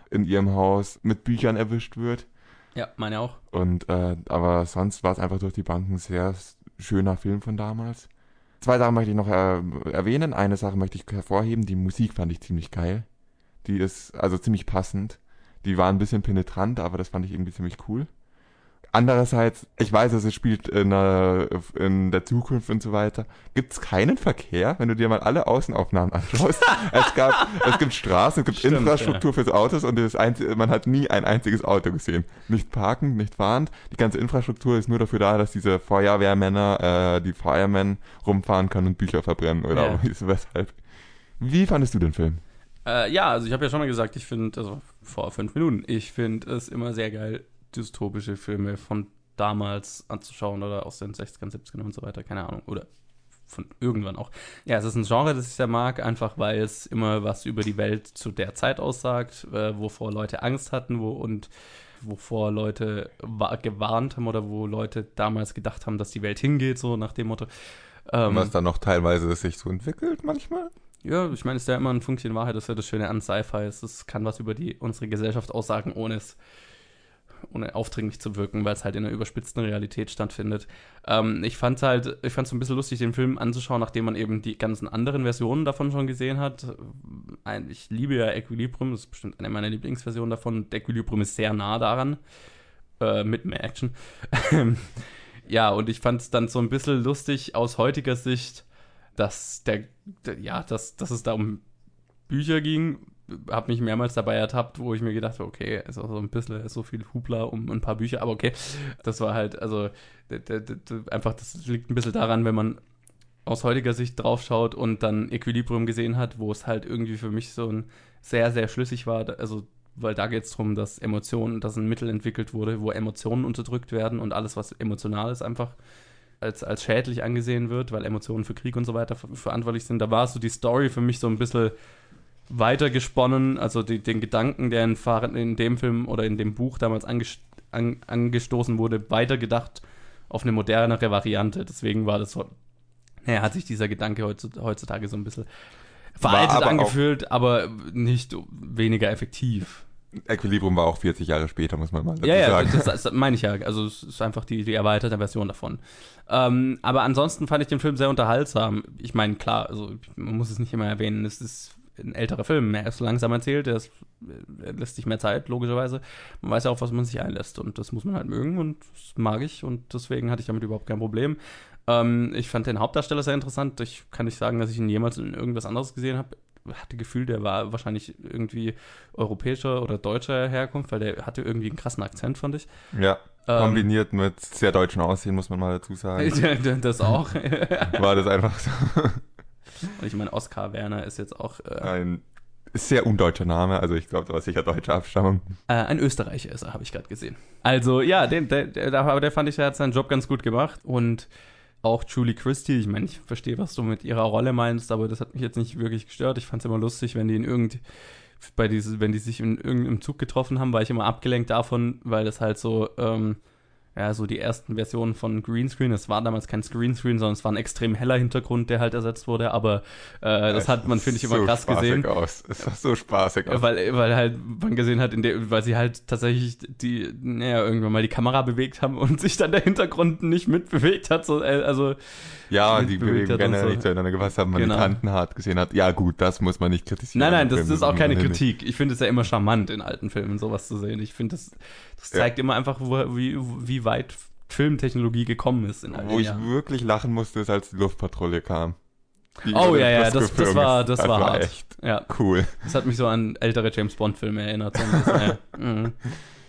in ihrem Haus mit Büchern erwischt wird. Ja, meine auch. Und äh, aber sonst war es einfach durch die Bank ein sehr schöner Film von damals. Zwei Sachen möchte ich noch äh, erwähnen. Eine Sache möchte ich hervorheben. Die Musik fand ich ziemlich geil. Die ist also ziemlich passend. Die war ein bisschen penetrant, aber das fand ich irgendwie ziemlich cool. Andererseits, ich weiß, dass es spielt in, der- in der Zukunft und so weiter. Gibt es keinen Verkehr, wenn du dir mal alle Außenaufnahmen anschaust? [laughs] es, gab, es gibt Straßen, es gibt Stimmt, Infrastruktur fürs Autos und das einzige, man hat nie ein einziges Auto gesehen. Nicht parkend, nicht fahrend. Die ganze Infrastruktur ist nur dafür da, dass diese Feuerwehrmänner, äh, die Firemen rumfahren können und Bücher verbrennen oder Ja. weshalb. Wie fandest du den Film? Äh, ja, also ich habe ja schon mal gesagt, ich finde, also vor fünf Minuten, ich finde es immer sehr geil, dystopische Filme von damals anzuschauen oder aus den 60ern, 70ern und so weiter, keine Ahnung. Oder von irgendwann auch. Ja, es ist ein Genre, das ich sehr mag, einfach weil es immer was über die Welt zu der Zeit aussagt, äh, wovor Leute Angst hatten wo, und wovor Leute wa- gewarnt haben oder wo Leute damals gedacht haben, dass die Welt hingeht, so nach dem Motto. Ähm, Was dann noch teilweise sich so entwickelt manchmal? ja, ich meine, es ist ja immer ein Funktchen Wahrheit, das ist ja das Schöne an Sci-Fi. Es kann was über die, unsere Gesellschaft aussagen, ohne es ohne aufdringlich zu wirken, weil es halt in einer überspitzten Realität stattfindet. Ähm, ich fand halt, ich fand es ein bisschen lustig, den Film anzuschauen, nachdem man eben die ganzen anderen Versionen davon schon gesehen hat. Ich liebe ja Equilibrium, das ist bestimmt eine meiner Lieblingsversionen davon. Und Equilibrium ist sehr nah daran, äh, mit mehr Action. [laughs] ja, und ich fand es dann so ein bisschen lustig aus heutiger Sicht, dass der, der ja, dass, dass es da um Bücher ging, habe mich mehrmals dabei ertappt, wo ich mir gedacht habe, okay, ist auch so ein bisschen so viel Hubla um ein paar Bücher, aber okay, das war halt, also einfach, das liegt ein bisschen daran, wenn man aus heutiger Sicht draufschaut und dann Equilibrium gesehen hat, wo es halt irgendwie für mich so ein sehr, sehr schlüssig war, also weil da geht es darum, dass Emotionen, dass ein Mittel entwickelt wurde, wo Emotionen unterdrückt werden und alles, was emotional ist, einfach als, als schädlich angesehen wird, weil Emotionen für Krieg und so weiter ver verantwortlich sind. Da war so die Story für mich so ein bisschen weiter gesponnen, also die, den Gedanken, der in, Fahr- in dem Film oder in dem Buch damals anges an, angestoßen wurde, weitergedacht auf eine modernere Variante. Deswegen war das so, naja, hat sich dieser Gedanke heutzu- heutzutage so ein bisschen veraltet aber angefühlt, aber nicht weniger effektiv. Equilibrium war auch 40 Jahre später, muss man mal dazu Ja, ja, sagen. das, das meine ich ja. Also es ist einfach die, die erweiterte Version davon. Ähm, aber ansonsten fand ich den Film sehr unterhaltsam. Ich meine, klar, also man muss es nicht immer erwähnen, es ist ein älterer Film. Er ist langsam erzählt, er, er lässt sich mehr Zeit, logischerweise. Man weiß ja auch, was man sich einlässt und das muss man halt mögen und das mag ich und deswegen hatte ich damit überhaupt kein Problem. Ähm, ich fand den Hauptdarsteller sehr interessant. Ich kann nicht sagen, dass ich ihn jemals in irgendwas anderes gesehen habe. Hatte Gefühl, der war wahrscheinlich irgendwie europäischer oder deutscher Herkunft, weil der hatte irgendwie einen krassen Akzent, fand ich. ja. Ähm, Kombiniert mit sehr deutschen Aussehen, muss man mal dazu sagen. [laughs] das auch. War das einfach so [laughs] Und ich meine, Oskar Werner ist jetzt auch äh, ein sehr undeutscher Name. Also ich glaube, da war sicher deutsche Abstammung. äh, ein Österreicher ist er, habe ich gerade gesehen. Also ja, den, der, der, aber der fand ich, der hat seinen Job ganz gut gemacht. Und auch Julie Christie, ich meine, ich verstehe, was du mit ihrer Rolle meinst, aber das hat mich jetzt nicht wirklich gestört. Ich fand es immer lustig, wenn die in irgend bei diese, wenn die sich in irgendeinem Zug getroffen haben, war ich immer abgelenkt davon, weil das halt so, ähm, ja, so die ersten Versionen von Greenscreen, es war damals kein Screenscreen, sondern es war ein extrem heller Hintergrund, der halt ersetzt wurde, aber äh, das hat man, finde ich, immer so krass gesehen. Aus. Es sah so spaßig aus. Weil, weil halt man gesehen hat, in der, weil sie halt tatsächlich die, naja, irgendwann mal die Kamera bewegt haben und sich dann der Hintergrund nicht mitbewegt hat. So, äh, also Ja, die Bewegung generell so. nicht zueinander gepasst haben, man Genau. die Kanten hart gesehen hat. Ja, gut, das muss man nicht kritisieren. Nein, nein, das, Film das ist auch keine Kritik. Ich finde es ja immer charmant, in alten Filmen sowas zu sehen. Ich finde, das, das Ja. zeigt immer einfach, wo, wie, wie weit Filmtechnologie gekommen ist in Wo ich wirklich lachen musste, ist, als die Luftpatrouille kam. Die Oh ja, ja, das, das war, ist. das war hart. echt Ja, cool. das hat mich so an ältere James Bond-Filme erinnert. Ja. [laughs] Mhm.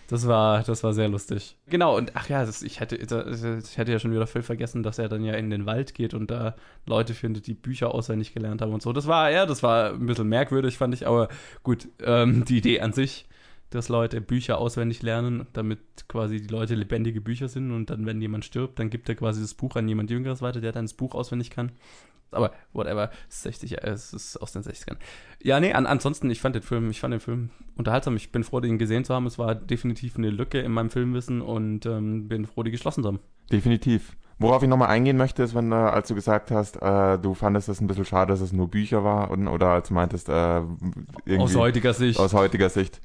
Das war, das war sehr lustig. Genau, und ach ja, das, ich, hätte, ich hätte ja schon wieder voll vergessen, dass er dann ja in den Wald geht und da Leute findet, die Bücher auswendig gelernt haben und so. Das war, ja, das war ein bisschen merkwürdig, fand ich, aber gut, ähm, die Idee an sich, dass Leute Bücher auswendig lernen, damit quasi die Leute lebendige Bücher sind und dann, wenn jemand stirbt, dann gibt er quasi das Buch an jemand Jüngeres weiter, der dann das Buch auswendig kann. Aber whatever, es ist 60, äh, es ist aus den 60ern. Ja, nee, an, ansonsten, ich fand den Film, ich fand den Film unterhaltsam. Ich bin froh, den gesehen zu haben. Es war definitiv eine Lücke in meinem Filmwissen und ähm, bin froh, die geschlossen zu haben. Definitiv. Worauf ich nochmal eingehen möchte, ist, wenn, äh, als du gesagt hast, äh, du fandest es ein bisschen schade, dass es nur Bücher war, und, oder als du meintest, äh, irgendwie Aus heutiger Sicht. aus heutiger Sicht.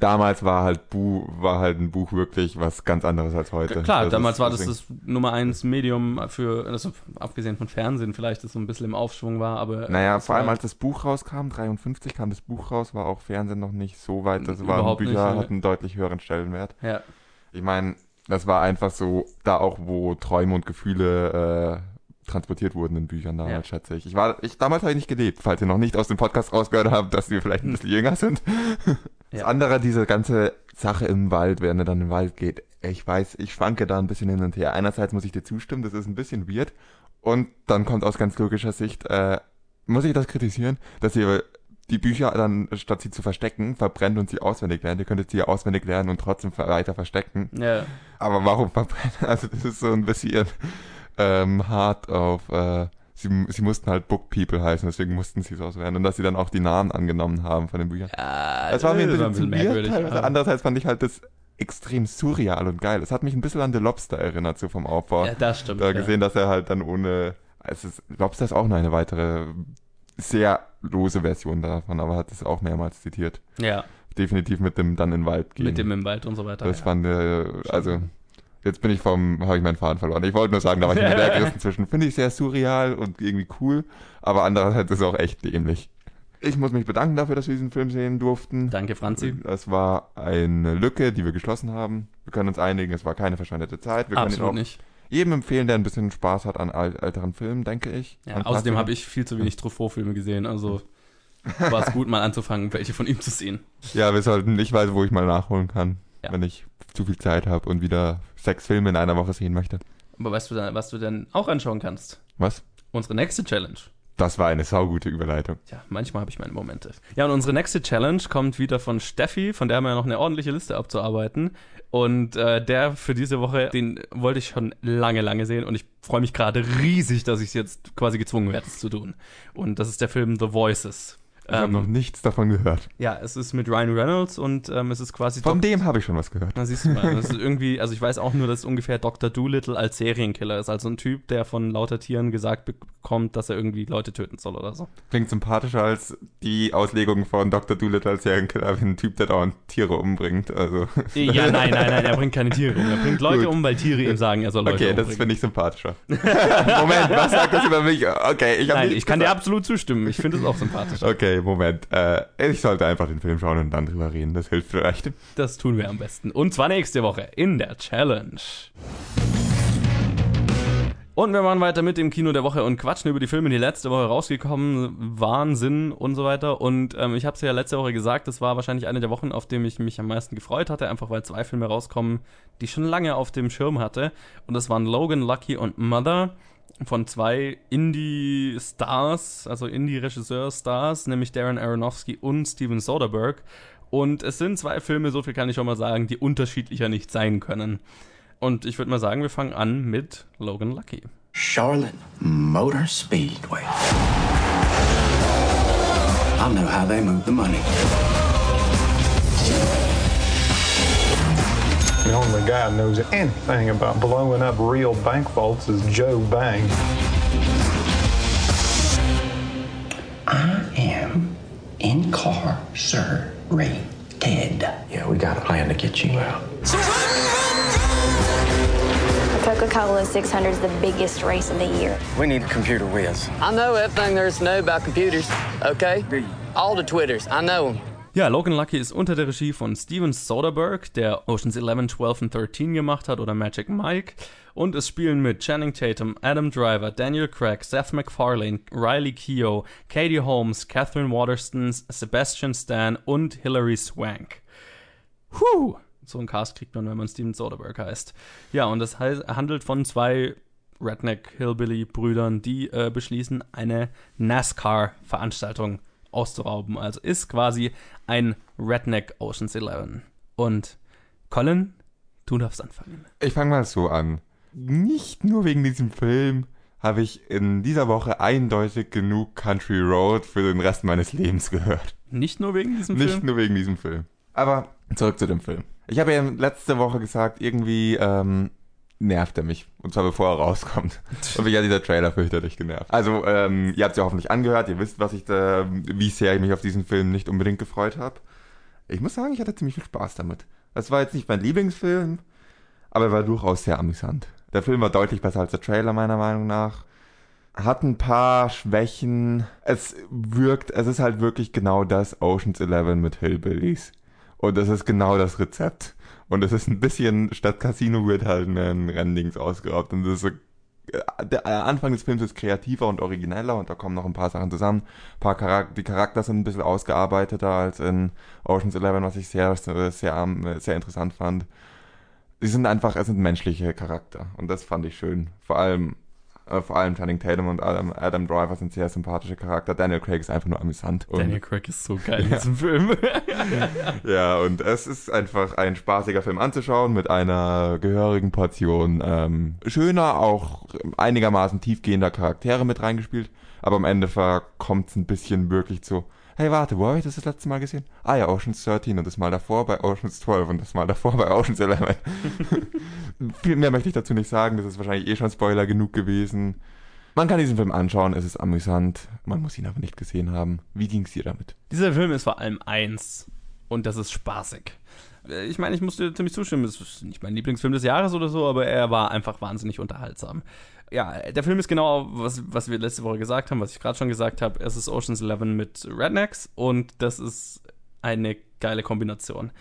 Damals war halt, Bu war halt ein Buch wirklich was ganz anderes als heute. Klar, Das damals ist- war das das Nummer eins Medium für, also abgesehen von Fernsehen vielleicht, das so ein bisschen im Aufschwung war, aber. Naja, vor allem als das Buch rauskam, 53 kam das Buch raus, war auch Fernsehen noch nicht so weit. Das waren nicht, Bücher, ne. hatten einen deutlich höheren Stellenwert. Ja, Ich meine, das war einfach so, da auch, wo Träume und Gefühle äh, transportiert wurden in Büchern damals, Ja. schätze ich. War, ich damals habe ich nicht gelebt, falls ihr noch nicht aus dem Podcast rausgehört habt, dass wir vielleicht ein bisschen jünger sind. [laughs] Das Ja. andere, diese ganze Sache im Wald, während er dann im Wald geht. Ich weiß, ich schwanke da ein bisschen hin und her. Einerseits muss ich dir zustimmen, das ist ein bisschen weird. Und dann kommt aus ganz logischer Sicht, äh, muss ich das kritisieren, dass ihr die Bücher dann, statt sie zu verstecken, verbrennt und sie auswendig lernt. Ihr könntet sie ja auswendig lernen und trotzdem weiter verstecken. ja. Aber warum verbrennen? [laughs] Also das ist so ein bisschen ähm, hart auf. Äh, sie, sie mussten halt Book People heißen, deswegen mussten sie es auswählen. Und dass sie dann auch die Namen angenommen haben von den Büchern. ja Das war mir ein bisschen, zu weird merkwürdig. teilweise. Andererseits fand ich halt das extrem surreal und geil. Es hat mich ein bisschen an The Lobster erinnert, so vom Aufbau. Ja, das stimmt. da ja. gesehen, dass er halt dann ohne. Es ist, Lobster ist auch noch eine weitere sehr lose Version davon, aber hat es auch mehrmals zitiert. Ja, Definitiv mit dem dann in den Wald gehen. mit dem im Wald und so weiter. Das ja. fand äh, also jetzt bin ich vom habe ich meinen Faden verloren. Ich wollte nur sagen, da war ich [laughs] mit der gerissen zwischen finde ich sehr surreal und irgendwie cool, aber andererseits ist es auch echt dämlich. Ich muss mich bedanken dafür, dass wir diesen Film sehen durften. Danke, Franzi. Das war eine Lücke, die wir geschlossen haben. Wir können uns einigen, es war keine verschwendete Zeit. Wir können ihn auch nicht. jedem empfehlen, der ein bisschen Spaß hat an al älteren Filmen, denke ich. Ja, außerdem habe ich viel zu wenig Truffaut-Filme gesehen, also war es gut, mal anzufangen, welche von ihm zu sehen. Ja, wir sollten, ich weiß, wo ich mal nachholen kann, Ja. wenn ich zu viel Zeit habe und wieder sechs Filme in einer Woche sehen möchte. Aber weißt du, dann, was du denn auch anschauen kannst? Was? Unsere nächste Challenge. Das war eine saugute Überleitung. Ja, manchmal habe ich meine Momente. Ja, und unsere nächste Challenge kommt wieder von Steffi, von der haben wir ja noch eine ordentliche Liste abzuarbeiten. Und äh, der für diese Woche, den wollte ich schon lange, lange sehen und ich freue mich gerade riesig, dass ich es jetzt quasi gezwungen werde, es zu tun. Und das ist der Film The Voices. Ich habe Ähm, noch nichts davon gehört. ja, es ist mit Ryan Reynolds und ähm, es ist quasi Von dem habe ich schon was gehört. Na, siehst du mal, das ist irgendwie, also ich weiß auch nur, dass es ungefähr Dr. Doolittle als Serienkiller ist. Also ein Typ, der von lauter Tieren gesagt bekommt, dass er irgendwie Leute töten soll oder so. Klingt sympathischer als die Auslegung von Dr. Doolittle als Serienkiller, wie ein Typ, der dauernd Tiere umbringt. Also. Ja, nein, nein, nein, er bringt keine Tiere um. Er bringt Leute Gut. um, weil Tiere ihm sagen, er soll Leute Okay, das umbringen. finde ich sympathischer. [laughs] Moment, was sagt das über mich? Okay, ich habe Nein, ich kann dir gesagt. absolut zustimmen. Ich finde es auch sympathisch. Okay, Moment. Äh, ich sollte einfach den Film schauen und dann drüber reden. Das hilft vielleicht. Das tun wir am besten. Und zwar nächste Woche in der Challenge. Und wir machen weiter mit dem Kino der Woche und quatschen über die Filme, die letzte Woche rausgekommen waren, sind und so weiter. Und ähm, ich habe es ja letzte Woche gesagt, das war wahrscheinlich eine der Wochen, auf dem ich mich am meisten gefreut hatte, einfach weil zwei Filme rauskommen, die ich schon lange auf dem Schirm hatte. Und das waren Logan, Lucky und Mother von zwei Indie-Stars, also Indie-Regisseur-Stars, nämlich Darren Aronofsky und Steven Soderbergh. Und es sind zwei Filme, so viel kann ich schon mal sagen, die unterschiedlicher nicht sein können. Und ich würde mal sagen, wir fangen an mit Logan Lucky. Charlotte Motor Speedway. I know how they move the money. The only guy who knows anything about blowing up real bank vaults is Joe Bang. I am incarcerated. Yeah, we got a plan to get you out. Coca-Cola 600 is the biggest race of the year. We need a computer whiz. I know everything there is to know about computers, okay? All the Twitters, I know them. Ja, Logan Lucky ist unter der Regie von Steven Soderbergh, der Oceans 11, 12 und 13 gemacht hat oder Magic Mike. Und es spielen mit Channing Tatum, Adam Driver, Daniel Craig, Seth MacFarlane, Riley Keough, Katie Holmes, Catherine Waterston, Sebastian Stan und Hilary Swank. Puh! So ein Cast kriegt man, wenn man Steven Soderbergh heißt. Ja, und das heißt, handelt von zwei Redneck-Hillbilly-Brüdern, die äh, beschließen, eine NASCAR-Veranstaltung auszurauben. Also ist quasi ein Redneck Oceans 11. Und Colin, du darfst anfangen. Ich fange mal so an. Nicht nur wegen diesem Film habe ich in dieser Woche eindeutig genug Country Road für den Rest meines Lebens gehört. Nicht nur wegen diesem Nicht Film? nur wegen diesem Film. Aber zurück zu dem Film. Ich habe ja letzte Woche gesagt, irgendwie ähm, nervt er mich. Und zwar bevor er rauskommt. Und mich hat dieser Trailer fürchterlich genervt. Also, ähm, ihr habt es ja hoffentlich angehört, ihr wisst, was ich da, wie sehr ich mich auf diesen Film nicht unbedingt gefreut habe. Ich muss sagen, ich hatte ziemlich viel Spaß damit. Das war jetzt nicht mein Lieblingsfilm, aber er war durchaus sehr amüsant. Der Film war deutlich besser als der Trailer, meiner Meinung nach. Hat ein paar Schwächen. Es wirkt, es ist halt wirklich genau das Oceans 11 mit Hillbillies. Und das ist genau das Rezept. Und es ist ein bisschen, statt Casino wird halt ein Renndings ausgeraubt. Und das ist so, äh, der Anfang des Films ist kreativer und origineller und da kommen noch ein paar Sachen zusammen. Ein paar Charak die Charakter sind ein bisschen ausgearbeiteter als in Ocean's Eleven, was ich sehr, sehr, sehr, sehr interessant fand. Sie sind einfach, es sind menschliche Charakter und das fand ich schön. Vor allem, äh, vor allem Channing Tatum und Adam, Adam Driver sind sehr sympathische Charakter. Daniel Craig ist einfach nur amüsant. Und Daniel Craig ist so geil [laughs] in diesem Film. [laughs] ja, und es ist einfach ein spaßiger Film anzuschauen mit einer gehörigen Portion ähm, schöner, auch einigermaßen tiefgehender Charaktere mit reingespielt. Aber am Ende kommt es ein bisschen wirklich zu, hey, warte, wo habe ich das das letzte Mal gesehen? Ah ja, Oceans 13 und das Mal davor bei Oceans 12 und das Mal davor bei Oceans 11. [laughs] Viel mehr möchte ich dazu nicht sagen, das ist wahrscheinlich eh schon Spoiler genug gewesen. Man kann diesen Film anschauen, es ist amüsant, man muss ihn aber nicht gesehen haben. Wie ging es dir damit? Dieser Film ist vor allem eins und das ist spaßig. Äh, Ich meine, ich muss dir ziemlich zustimmen, es ist nicht mein Lieblingsfilm des Jahres oder so, aber er war einfach wahnsinnig unterhaltsam. Ja, der Film ist genau, was, was wir letzte Woche gesagt haben, was ich gerade schon gesagt habe. Es ist Ocean's Eleven mit Rednecks und das ist eine geile Kombination.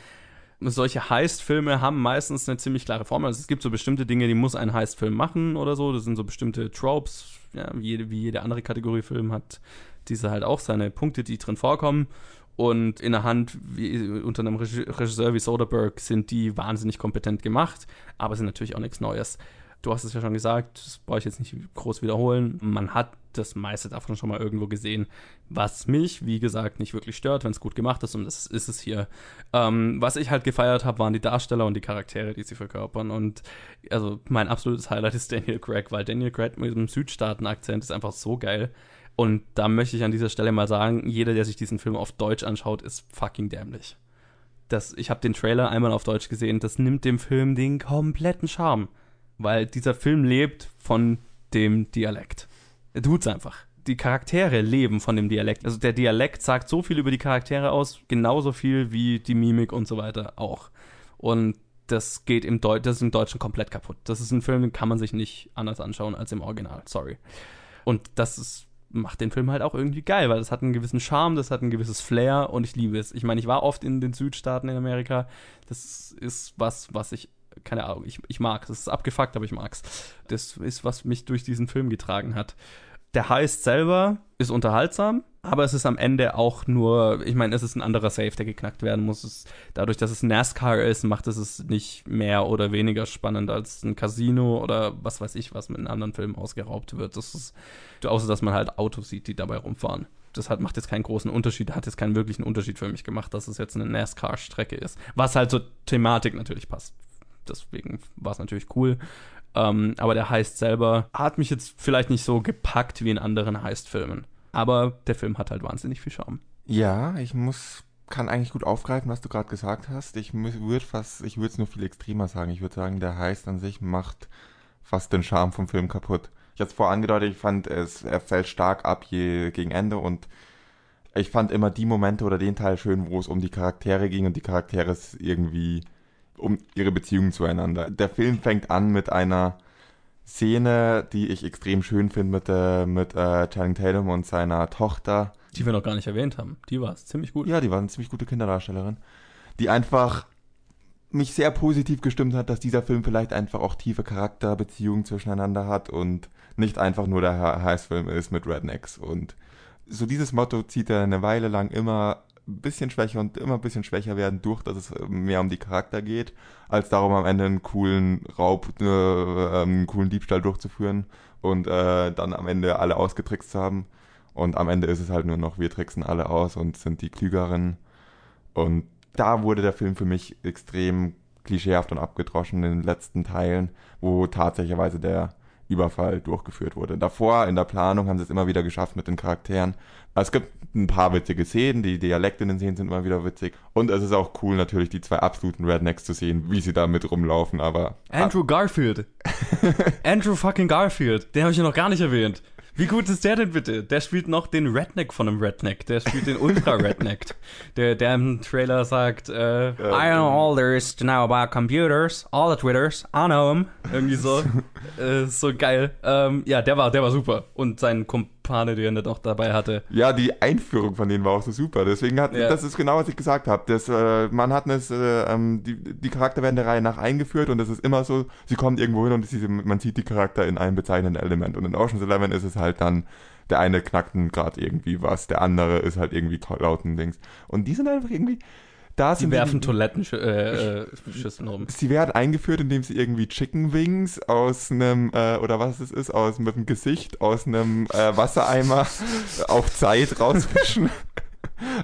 Solche Heist-Filme haben meistens eine ziemlich klare Formel. Also es gibt so bestimmte Dinge, die muss ein Heist-Film machen oder so. Das sind so bestimmte Tropes. Ja, wie, jede, wie jede andere Kategorie Film hat diese halt auch seine Punkte, die drin vorkommen. Und in der Hand, wie, unter einem Regisseur wie Soderbergh, sind die wahnsinnig kompetent gemacht, aber sind natürlich auch nichts Neues. Du hast es ja schon gesagt, das brauche ich jetzt nicht groß wiederholen. Man hat das meiste davon schon mal irgendwo gesehen, was mich, wie gesagt, nicht wirklich stört, wenn es gut gemacht ist und das ist es hier. Ähm, was ich halt gefeiert habe, waren die Darsteller und die Charaktere, die sie verkörpern und also mein absolutes Highlight ist Daniel Craig, weil Daniel Craig mit dem Südstaaten-Akzent ist einfach so geil. Und da möchte ich an dieser Stelle mal sagen, jeder, der sich diesen Film auf Deutsch anschaut, ist fucking dämlich. Das, ich habe den Trailer einmal auf Deutsch gesehen, das nimmt dem Film den kompletten Charme weil dieser Film lebt von dem Dialekt. Er tut's einfach. Die Charaktere leben von dem Dialekt. Also der Dialekt sagt so viel über die Charaktere aus, genauso viel wie die Mimik und so weiter auch. Und das geht im, Deu das ist im Deutschen komplett kaputt. Das ist ein Film, den kann man sich nicht anders anschauen als im Original. Sorry. Und das ist, macht den Film halt auch irgendwie geil, weil das hat einen gewissen Charme, das hat ein gewisses Flair und ich liebe es. Ich meine, ich war oft in den Südstaaten in Amerika. Das ist was, was ich keine Ahnung, ich, ich mag es. Es ist abgefuckt, aber ich mag's. Das ist, was mich durch diesen Film getragen hat. Der Heist selber ist unterhaltsam, aber es ist am Ende auch nur, ich meine, es ist ein anderer Safe, der geknackt werden muss. Es, dadurch, dass es NASCAR ist, macht es es nicht mehr oder weniger spannend als ein Casino oder was weiß ich, was mit einem anderen Film ausgeraubt wird. Das ist, außer dass man halt Autos sieht, die dabei rumfahren. Das hat, macht jetzt keinen großen Unterschied, hat jetzt keinen wirklichen Unterschied für mich gemacht, dass es jetzt eine NASCAR-Strecke ist. Was halt zur Thematik natürlich passt. Deswegen war es natürlich cool. Ähm, aber der Heist selber hat mich jetzt vielleicht nicht so gepackt wie in anderen Heist-Filmen. Aber der Film hat halt wahnsinnig viel Charme. Ja, ich muss, kann eigentlich gut aufgreifen, was du gerade gesagt hast. Ich würde fast, ich würde es nur viel extremer sagen. Ich würde sagen, der Heist an sich macht fast den Charme vom Film kaputt. Ich hatte es vorher angedeutet, ich fand, es, er fällt stark ab je gegen Ende und ich fand immer die Momente oder den Teil schön, wo es um die Charaktere ging und die Charaktere irgendwie um ihre Beziehungen zueinander. Der Film fängt an mit einer Szene, die ich extrem schön finde mit, äh, mit äh, Channing Tatum und seiner Tochter. Die wir noch gar nicht erwähnt haben. Die war es ziemlich gut. Ja, die war eine ziemlich gute Kinderdarstellerin. Die einfach mich sehr positiv gestimmt hat, dass dieser Film vielleicht einfach auch tiefe Charakterbeziehungen zwischeneinander hat und nicht einfach nur der Heißfilm ist mit Rednecks. Und so dieses Motto zieht er eine Weile lang immer ein bisschen schwächer und immer ein bisschen schwächer werden, durch dass es mehr um die Charakter geht, als darum am Ende einen coolen Raub, äh, einen coolen Diebstahl durchzuführen und äh, dann am Ende alle ausgetrickst zu haben. Und am Ende ist es halt nur noch, wir tricksen alle aus und sind die Klügeren. Und da wurde der Film für mich extrem klischeehaft und abgedroschen in den letzten Teilen, wo tatsächlicherweise der Überfall durchgeführt wurde. Davor in der Planung haben sie es immer wieder geschafft mit den Charakteren. Es gibt ein paar witzige Szenen, die Dialekte in den Szenen sind immer wieder witzig. Und es ist auch cool, natürlich die zwei absoluten Rednecks zu sehen, wie sie da mit rumlaufen, aber. Andrew Garfield. [laughs] Andrew fucking Garfield. Den habe ich ja noch gar nicht erwähnt. Wie gut ist der denn bitte? Der spielt noch den Redneck von einem Redneck. Der spielt den Ultra-Redneck. [laughs] der, der im Trailer sagt, äh, I know all there is to know about computers, all the Twitters, I know them. Irgendwie so. [laughs] äh, so geil. Ähm, ja, der war, der war super. Und sein Kumpane, den er noch dabei hatte. Ja, die Einführung von denen war auch so super. Deswegen hat, ja. das ist genau, was ich gesagt habe. Das, äh, man hat es, äh, ähm, die, die Charakter werden der Reihe nach eingeführt und es ist immer so, sie kommen irgendwo hin und sie, man sieht die Charakter in einem bezeichnenden Element. Und in Ocean's Eleven ist es halt dann, der eine knackt gerade irgendwie was, der andere ist halt irgendwie lauten Dings. Und die sind einfach irgendwie, da die werfen Toilettenschüsseln äh, äh, rum. Sie werden eingeführt, indem sie irgendwie Chicken Wings aus einem, äh, oder was es ist, aus mit dem Gesicht, aus einem äh, Wassereimer [laughs] auf Zeit rausfischen.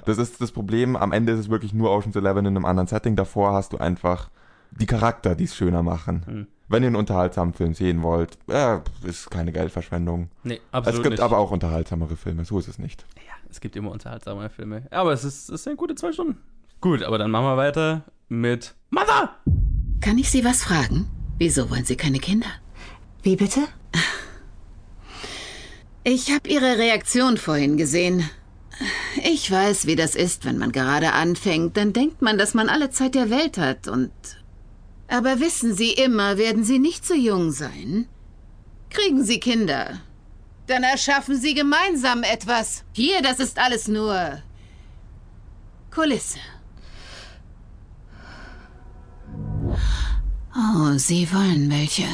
Das ist das Problem. Am Ende ist es wirklich nur Ocean's Eleven in einem anderen Setting. Davor hast du einfach die Charakter, die es schöner machen. Hm. Wenn ihr einen unterhaltsamen Film sehen wollt, äh, ist keine Geldverschwendung. Nee, absolut Es gibt nicht. aber auch unterhaltsamere Filme, so ist es nicht. Ja, es gibt immer unterhaltsamere Filme. Aber es ist, es sind gute zwei Stunden. Gut, aber dann machen wir weiter mit Mother! Kann ich Sie was fragen? Wieso wollen Sie keine Kinder? Wie bitte? [laughs] Ich habe Ihre Reaktion vorhin gesehen. Ich weiß, wie das ist, wenn man gerade anfängt. Dann denkt man, dass man alle Zeit der Welt hat und. Aber wissen Sie, immer werden Sie nicht so jung sein. Kriegen Sie Kinder. Dann erschaffen Sie gemeinsam etwas. Hier, das ist alles nur Kulisse. Oh, Sie wollen welche.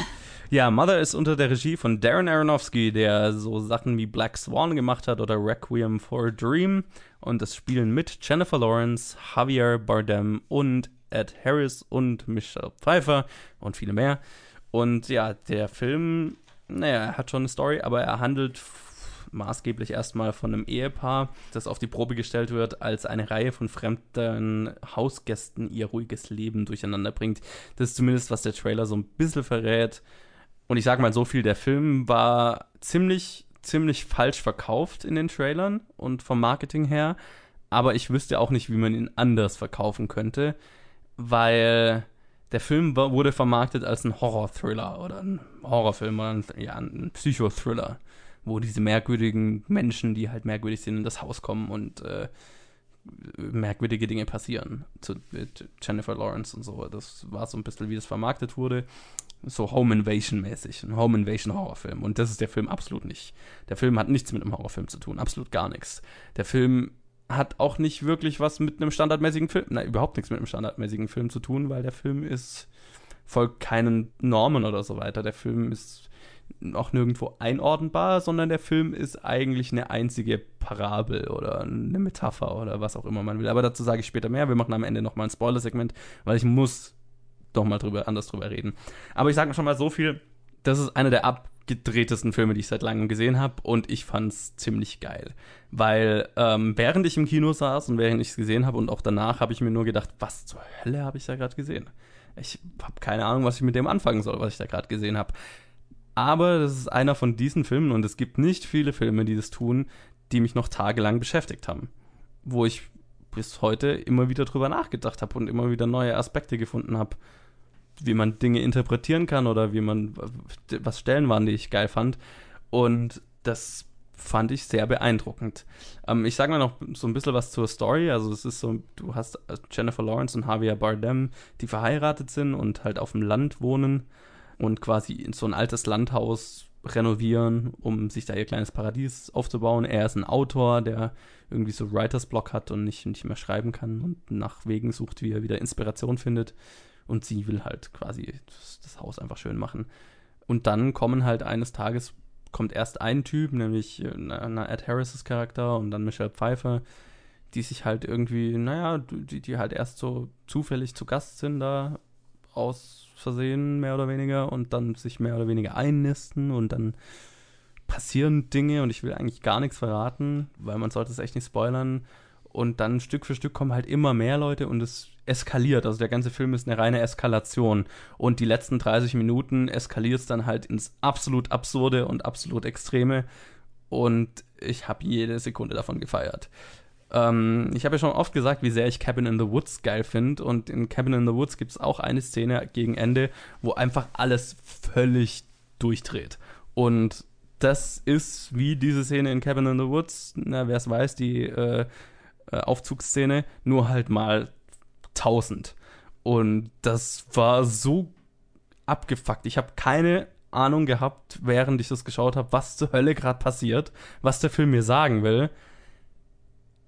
Ja, Mother ist unter der Regie von Darren Aronofsky, der so Sachen wie Black Swan gemacht hat oder Requiem for a Dream. Und das spielen mit Jennifer Lawrence, Javier Bardem und Ed Harris und Michelle Pfeiffer und viele mehr. Und ja, der Film, naja, er hat schon eine Story, aber er handelt maßgeblich erstmal von einem Ehepaar, das auf die Probe gestellt wird, als eine Reihe von fremden Hausgästen ihr ruhiges Leben durcheinander bringt. Das ist zumindest, was der Trailer so ein bisschen verrät. Und ich sage mal so viel, der Film war ziemlich, ziemlich falsch verkauft in den Trailern und vom Marketing her. Aber ich wüsste auch nicht, wie man ihn anders verkaufen könnte, weil der Film wurde vermarktet als ein Horror-Thriller oder ein Horrorfilm oder ein, ja, ein Psychothriller wo diese merkwürdigen Menschen, die halt merkwürdig sind, in das Haus kommen und äh, merkwürdige Dinge passieren. Zu, mit Jennifer Lawrence und so. Das war so ein bisschen, wie das vermarktet wurde. So Home Invasion mäßig. Ein Home Invasion Horrorfilm. Und das ist der Film absolut nicht. Der Film hat nichts mit einem Horrorfilm zu tun. Absolut gar nichts. Der Film hat auch nicht wirklich was mit einem standardmäßigen Film, nein, überhaupt nichts mit einem standardmäßigen Film zu tun, weil der Film ist folgt keinen Normen oder so weiter. Der Film ist auch nirgendwo einordnbar, sondern der Film ist eigentlich eine einzige Parabel oder eine Metapher oder was auch immer man will. Aber dazu sage ich später mehr. Wir machen am Ende nochmal ein Spoiler-Segment, weil ich muss doch mal drüber, anders drüber reden. Aber ich sage schon mal so viel, das ist einer der abgedrehtesten Filme, die ich seit langem gesehen habe und ich fand's ziemlich geil. Weil ähm, während ich im Kino saß und während ich es gesehen habe und auch danach habe ich mir nur gedacht, was zur Hölle habe ich da gerade gesehen? Ich habe keine Ahnung, was ich mit dem anfangen soll, was ich da gerade gesehen habe. Aber das ist einer von diesen Filmen und es gibt nicht viele Filme, die das tun, die mich noch tagelang beschäftigt haben. Wo ich bis heute immer wieder drüber nachgedacht habe und immer wieder neue Aspekte gefunden habe, wie man Dinge interpretieren kann oder wie man, was Stellen waren, die ich geil fand. Und das fand ich sehr beeindruckend. Ähm, ich sage mal noch so ein bisschen was zur Story. Also es ist so, du hast Jennifer Lawrence und Javier Bardem, die verheiratet sind und halt auf dem Land wohnen und quasi in so ein altes Landhaus renovieren, um sich da ihr kleines Paradies aufzubauen. Er ist ein Autor, der irgendwie so Writers Block hat und nicht, nicht mehr schreiben kann und nach Wegen sucht, wie er wieder Inspiration findet. Und sie will halt quasi das, das Haus einfach schön machen. Und dann kommen halt eines Tages, kommt erst ein Typ, nämlich na, na Ed Harris' Charakter und dann Michelle Pfeiffer, die sich halt irgendwie, naja, die, die halt erst so zufällig zu Gast sind da aus Versehen, mehr oder weniger, und dann sich mehr oder weniger einnisten und dann passieren Dinge und ich will eigentlich gar nichts verraten, weil man sollte es echt nicht spoilern. Und dann Stück für Stück kommen halt immer mehr Leute und es eskaliert. Also der ganze Film ist eine reine Eskalation. Und die letzten 30 Minuten eskaliert es dann halt ins absolut Absurde und absolut Extreme. Und ich habe jede Sekunde davon gefeiert. Ähm, ich habe ja schon oft gesagt, wie sehr ich Cabin in the Woods geil finde. Und in Cabin in the Woods gibt es auch eine Szene gegen Ende, wo einfach alles völlig durchdreht. Und das ist wie diese Szene in Cabin in the Woods, na, wer es weiß, die äh, äh Aufzugsszene, nur halt mal 1000. Und das war so abgefuckt. Ich habe keine Ahnung gehabt, während ich das geschaut habe, was zur Hölle gerade passiert, was der Film mir sagen will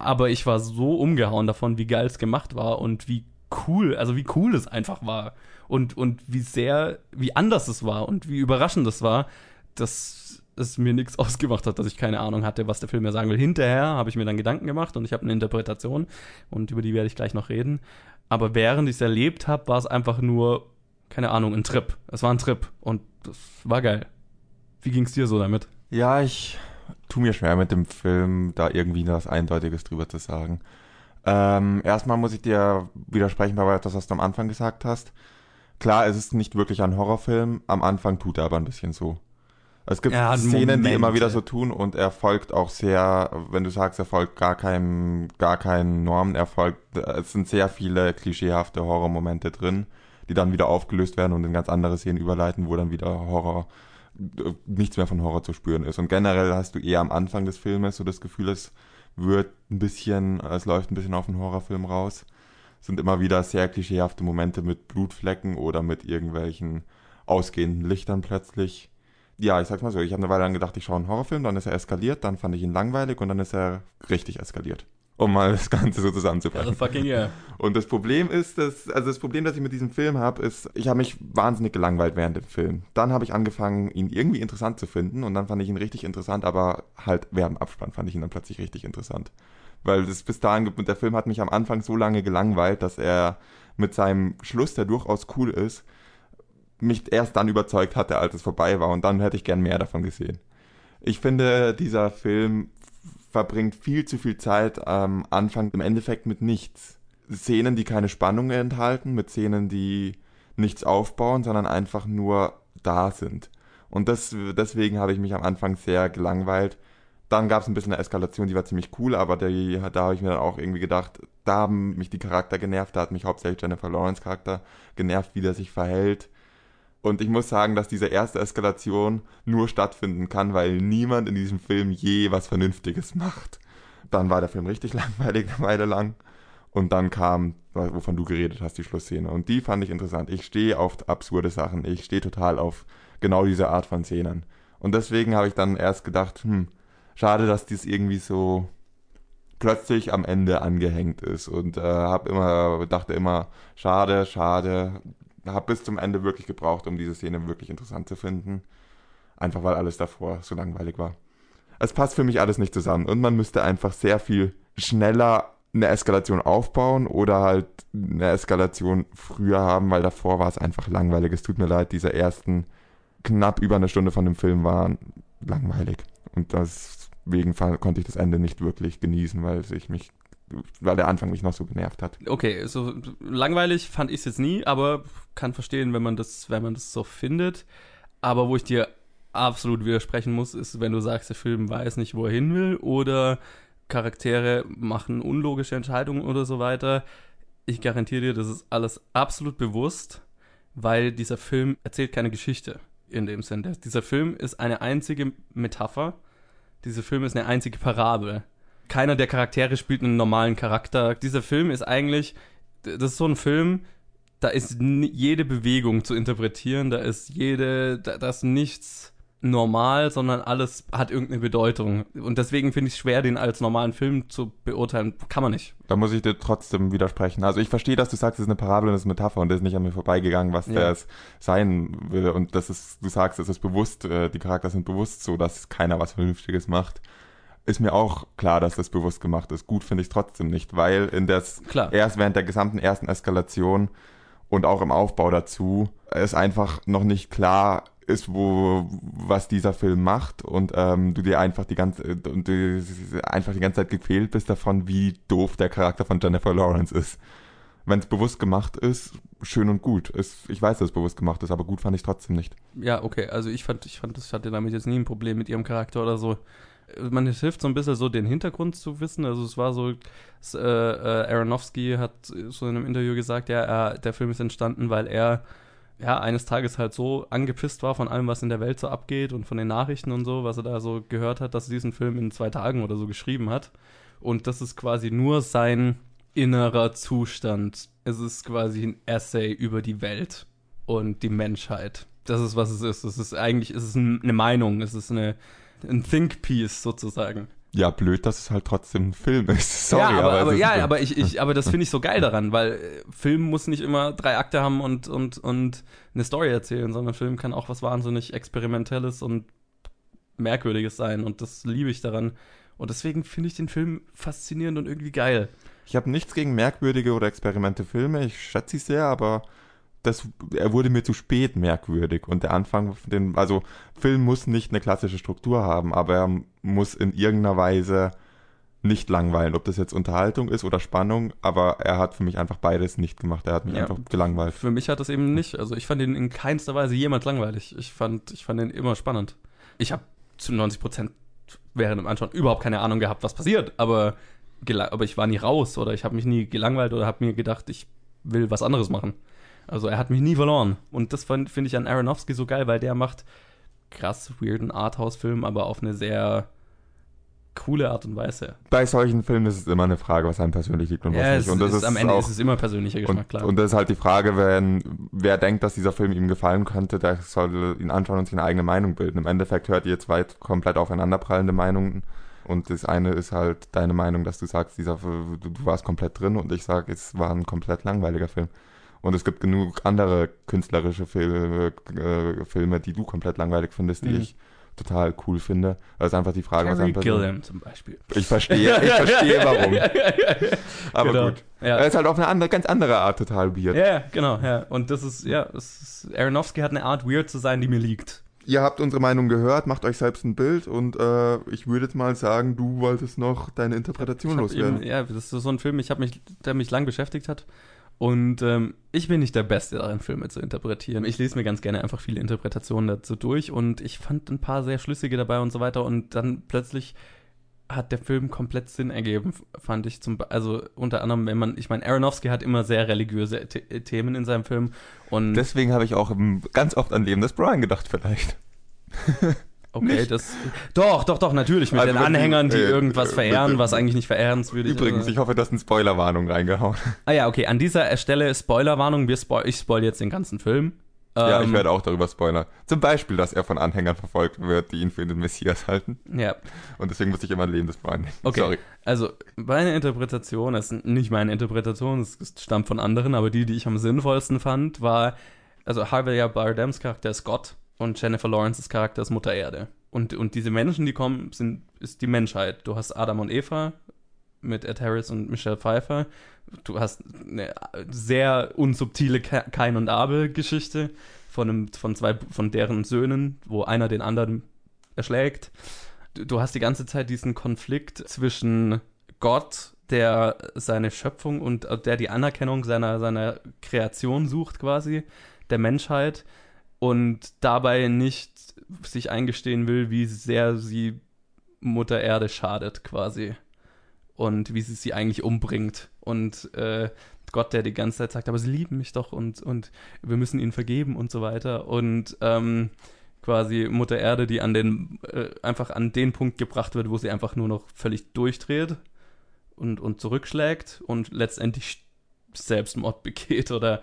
aber ich war so umgehauen davon, wie geil es gemacht war und wie cool, also wie cool es einfach war und, und wie sehr, wie anders es war und wie überraschend es war, dass es mir nichts [laughs] ausgemacht hat, dass ich keine Ahnung hatte, was der Film mir sagen will. Hinterher habe ich mir dann Gedanken gemacht und ich habe eine Interpretation und über die werde ich gleich noch reden. Aber während ich es erlebt habe, war es einfach nur, keine Ahnung, ein Trip. Es war ein Trip und das war geil. Wie ging es dir so damit? Ja, ich tu mir schwer mit dem Film, da irgendwie was Eindeutiges drüber zu sagen. Ähm, erstmal muss ich dir widersprechen bei etwas, was du am Anfang gesagt hast. Klar, es ist nicht wirklich ein Horrorfilm, am Anfang tut er aber ein bisschen so. Es gibt Szenen, Moment. die immer wieder so tun und er folgt auch sehr, wenn du sagst, er folgt gar keinem, gar keinen Normen, er folgt, es sind sehr viele klischeehafte Horrormomente drin, die dann wieder aufgelöst werden und in ganz andere Szenen überleiten, wo dann wieder Horror nichts mehr von Horror zu spüren ist. Und generell hast du eher am Anfang des Filmes so das Gefühl, es wird ein bisschen, es läuft ein bisschen auf den Horrorfilm raus. Sind immer wieder sehr klischeehafte Momente mit Blutflecken oder mit irgendwelchen ausgehenden Lichtern plötzlich. Ja, ich sag's mal so, ich habe eine Weile lang gedacht, ich schaue einen Horrorfilm, dann ist er eskaliert, dann fand ich ihn langweilig und dann ist er richtig eskaliert um mal das Ganze so zusammenzubringen. Also fucking yeah. Und das Problem ist, dass, also das Problem, das ich mit diesem Film habe, ist, ich habe mich wahnsinnig gelangweilt während dem Film. Dann habe ich angefangen, ihn irgendwie interessant zu finden und dann fand ich ihn richtig interessant, aber halt während dem Abspann fand ich ihn dann plötzlich richtig interessant. Weil das bis dahin, der Film hat mich am Anfang so lange gelangweilt, dass er mit seinem Schluss, der durchaus cool ist, mich erst dann überzeugt hatte, als es vorbei war und dann hätte ich gern mehr davon gesehen. Ich finde, dieser Film verbringt viel zu viel Zeit am Anfang im Endeffekt mit nichts. Szenen, die keine Spannung enthalten, mit Szenen, die nichts aufbauen, sondern einfach nur da sind. Und das, deswegen habe ich mich am Anfang sehr gelangweilt. Dann gab es ein bisschen eine Eskalation, die war ziemlich cool, aber die, da habe ich mir dann auch irgendwie gedacht, da haben mich die Charakter genervt, da hat mich hauptsächlich Jennifer Lawrence Charakter genervt, wie der sich verhält. Und ich muss sagen, dass diese erste Eskalation nur stattfinden kann, weil niemand in diesem Film je was Vernünftiges macht. Dann war der Film richtig [laughs] langweilig eine Weile lang. Und dann kam, wovon du geredet hast, die Schlussszene. Und die fand ich interessant. Ich stehe auf absurde Sachen. Ich stehe total auf genau diese Art von Szenen. Und deswegen habe ich dann erst gedacht, hm, schade, dass dies irgendwie so plötzlich am Ende angehängt ist. Und äh, habe immer, dachte immer, schade, schade, habe bis zum Ende wirklich gebraucht, um diese Szene wirklich interessant zu finden. Einfach weil alles davor so langweilig war. Es passt für mich alles nicht zusammen und man müsste einfach sehr viel schneller eine Eskalation aufbauen oder halt eine Eskalation früher haben, weil davor war es einfach langweilig. Es tut mir leid, diese ersten knapp über eine Stunde von dem Film waren langweilig. Und deswegen konnte ich das Ende nicht wirklich genießen, weil ich mich weil der Anfang mich noch so genervt hat. Okay, so langweilig fand ich es jetzt nie, aber kann verstehen, wenn man das, wenn man das so findet. Aber wo ich dir absolut widersprechen muss, ist, wenn du sagst, der Film weiß nicht, wo er hin will oder Charaktere machen unlogische Entscheidungen oder so weiter. Ich garantiere dir, das ist alles absolut bewusst, weil dieser Film erzählt keine Geschichte in dem Sinn. Dieser Film ist eine einzige Metapher. Dieser Film ist eine einzige Parabel. Keiner der Charaktere spielt einen normalen Charakter. Dieser Film ist eigentlich, das ist so ein Film, da ist jede Bewegung zu interpretieren, da ist jede, da, da ist nichts normal, sondern alles hat irgendeine Bedeutung. Und deswegen finde ich es schwer, den als normalen Film zu beurteilen. Kann man nicht. Da muss ich dir trotzdem widersprechen. Also ich verstehe, dass du sagst, es ist eine Parabel und es ist eine Metapher und das ist nicht an mir vorbeigegangen, was ja. das sein will. Und das ist, du sagst, es ist bewusst, äh, die Charakter sind bewusst so, dass keiner was Vernünftiges macht. Ist mir auch klar, dass das bewusst gemacht ist. Gut finde ich trotzdem nicht, weil in das klar. erst während der gesamten ersten Eskalation und auch im Aufbau dazu ist einfach noch nicht klar ist, wo was dieser Film macht und ähm, du dir einfach die ganze und du einfach die ganze Zeit gequält bist davon, wie doof der Charakter von Jennifer Lawrence ist. Wenn es bewusst gemacht ist, schön und gut. Es, ich weiß, dass es bewusst gemacht ist, aber gut fand ich trotzdem nicht. Ja, okay. Also ich fand, ich fand, ich hatte damit jetzt nie ein Problem mit ihrem Charakter oder so. Man hilft so ein bisschen so den Hintergrund zu wissen. Also es war so, es, äh, äh, Aronofsky hat so in einem Interview gesagt, ja, er, der Film ist entstanden, weil er ja, eines Tages halt so angepisst war von allem, was in der Welt so abgeht und von den Nachrichten und so, was er da so gehört hat, dass er diesen Film in zwei Tagen oder so geschrieben hat. Und das ist quasi nur sein innerer Zustand. Es ist quasi ein Essay über die Welt und die Menschheit. Das ist, was es ist. Es ist eigentlich, es ist eine Meinung, es ist eine, ein Think Piece sozusagen ja, blöd, dass es halt trotzdem ein Film ist. [laughs] Sorry, ja, aber, aber, aber ja, aber ich, ich, aber das finde ich so geil daran, weil äh, Film muss nicht immer drei Akte haben und, und, und eine Story erzählen, sondern Film kann auch was wahnsinnig Experimentelles und Merkwürdiges sein und das liebe ich daran. Und deswegen finde ich den Film faszinierend und irgendwie geil. Ich habe nichts gegen merkwürdige oder experimente Filme, ich schätze sie sehr, aber das, er wurde mir zu spät merkwürdig. Und der Anfang, den, also Film muss nicht eine klassische Struktur haben, aber er muss in irgendeiner Weise nicht langweilen, ob das jetzt Unterhaltung ist oder Spannung, aber er hat für mich einfach beides nicht gemacht. Er hat mich ja, einfach gelangweilt. Für mich hat das eben nicht. Also ich fand ihn in keinster Weise jemals langweilig. Ich fand, ich fand ihn immer spannend. Ich habe zu 90 Prozent während dem Anschauen überhaupt keine Ahnung gehabt, was passiert, aber, aber ich war nie raus oder ich habe mich nie gelangweilt oder habe mir gedacht, ich will was anderes machen. Also er hat mich nie verloren. Und das finde ich an Aronofsky so geil, weil der macht krass weirden Arthouse-Film, aber auf eine sehr coole Art und Weise. Bei solchen Filmen ist es immer eine Frage, was einem persönlich liegt und was ja, nicht. Und das ist, ist am Ende auch, ist es immer persönlicher Geschmack, und, klar. Und das ist halt die Frage, wenn wer denkt, dass dieser Film ihm gefallen könnte, der soll ihn anschauen und sich eine eigene Meinung bilden. Im Endeffekt hört ihr zwei komplett aufeinanderprallende Meinungen. Und das eine ist halt deine Meinung, dass du sagst, dieser, du, du warst komplett drin und ich sage, es war ein komplett langweiliger Film. Und es gibt genug andere künstlerische Filme, äh, Filme die du komplett langweilig findest, die mhm. ich total cool finde. Also einfach die Frage, Carrie was Gilliam zum Beispiel. Ich verstehe, ich [laughs] verstehe warum. Aber genau. gut. Ja. Er ist halt auf eine andere, ganz andere Art total weird. Ja, genau, ja. Und das ist, ja, ist, Aronofsky hat eine Art weird zu sein, die mir liegt. Ihr habt unsere Meinung gehört, macht euch selbst ein Bild und äh, ich würde jetzt mal sagen, du wolltest noch deine Interpretation loswerden. Eben, ja, das ist so ein Film, ich mich, der mich lang beschäftigt hat. Und ähm, ich bin nicht der Beste darin, Filme zu interpretieren. Ich lese mir ganz gerne einfach viele Interpretationen dazu durch und ich fand ein paar sehr schlüssige dabei und so weiter. Und dann plötzlich hat der Film komplett Sinn ergeben, fand ich zum, also unter anderem, wenn man, ich meine, Aronofsky hat immer sehr religiöse The Themen in seinem Film und deswegen habe ich auch ganz oft an Leben des Brian gedacht, vielleicht. [laughs] Okay, nicht? das. Doch, doch, doch, natürlich. Mit also den Anhängern, die, äh, irgendwas äh, verehren, was eigentlich nicht verehrenswürdig ist. Übrigens, ich hoffe, du hast eine Spoilerwarnung reingehauen. Ah ja, okay. An dieser Stelle Spoilerwarnung. Wir spoil ich spoil jetzt den ganzen Film. Ja, ich Ähm, werde auch darüber spoilern. Zum Beispiel, dass er von Anhängern verfolgt wird, die ihn für den Messias halten. Ja, Und deswegen muss ich immer ein lebendes Bein nehmen. okay. Sorry. Also, meine Interpretation, das ist nicht meine Interpretation, es stammt von anderen, aber die, die ich am sinnvollsten fand, war, also Javier Bardems Charakter ist Gott und Jennifer Lawrence's Charakter ist Mutter Erde. Und, und diese Menschen, die kommen, sind, ist die Menschheit. Du hast Adam und Eva mit Ed Harris und Michelle Pfeiffer. Du hast eine sehr unsubtile Ka- Kain und Abel-Geschichte von, von zwei, von deren Söhnen, wo einer den anderen erschlägt. Du, du hast die ganze Zeit diesen Konflikt zwischen Gott, der seine Schöpfung und der die Anerkennung seiner, seiner Kreation sucht, quasi, der Menschheit, und dabei nicht sich eingestehen will, wie sehr sie Mutter Erde schadet, quasi. Und wie sie sie eigentlich umbringt. Und äh, Gott, der die ganze Zeit sagt, aber sie lieben mich doch und, und wir müssen ihnen vergeben und so weiter. Und ähm, quasi Mutter Erde, die an den, äh, einfach an den Punkt gebracht wird, wo sie einfach nur noch völlig durchdreht und, und zurückschlägt und letztendlich Selbstmord [laughs] begeht oder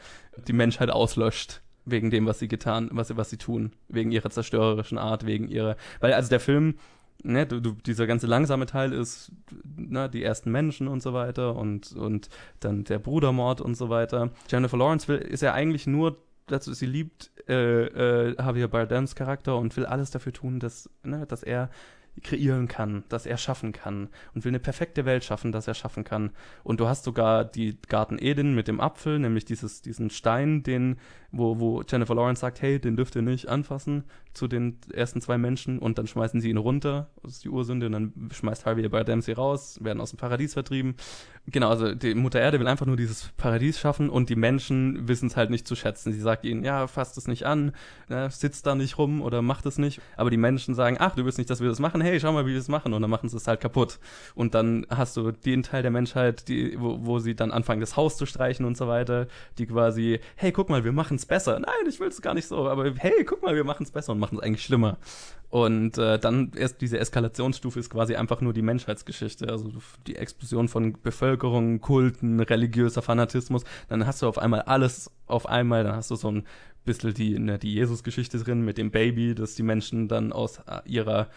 die Menschheit auslöscht wegen dem, was sie getan, was sie, was sie tun, wegen ihrer zerstörerischen Art, wegen ihrer, weil also der Film, ne, du, du, dieser ganze langsame Teil ist, ne, die ersten Menschen und so weiter und, und dann der Brudermord und so weiter. Jennifer Lawrence will, ist ja eigentlich nur dazu, sie liebt äh, äh, Javier Bardems Charakter und will alles dafür tun, dass, ne, dass er kreieren kann, dass er schaffen kann und will eine perfekte Welt schaffen, dass er schaffen kann. Und du hast sogar die Garten Eden mit dem Apfel, nämlich dieses, diesen Stein, den, wo, wo Jennifer Lawrence sagt, hey, den dürft ihr nicht anfassen zu den ersten zwei Menschen und dann schmeißen sie ihn runter, das ist die Ursünde, und dann schmeißt Javier Bardem sie raus, werden aus dem Paradies vertrieben. Genau, also die Mutter Erde will einfach nur dieses Paradies schaffen und die Menschen wissen es halt nicht zu schätzen. Sie sagt ihnen, ja, fasst es nicht an, ne, sitzt da nicht rum oder macht es nicht. Aber die Menschen sagen, ach, du willst nicht, dass wir das machen, hey, schau mal, wie wir das machen. Und dann machen sie es halt kaputt. Und dann hast du den Teil der Menschheit, die, wo, wo sie dann anfangen, das Haus zu streichen und so weiter, die quasi, hey, guck mal, wir machen es besser. Nein, ich will es gar nicht so, aber hey, guck mal, wir machen es besser und machen es eigentlich schlimmer. Und äh, dann erst diese Eskalationsstufe ist quasi einfach nur die Menschheitsgeschichte, also die Explosion von Bevölkerung, Kulten, religiöser Fanatismus. Dann hast du auf einmal alles auf einmal, dann hast du so ein bisschen die, ne, die Jesus-Geschichte drin mit dem Baby, dass die Menschen dann aus äh, ihrer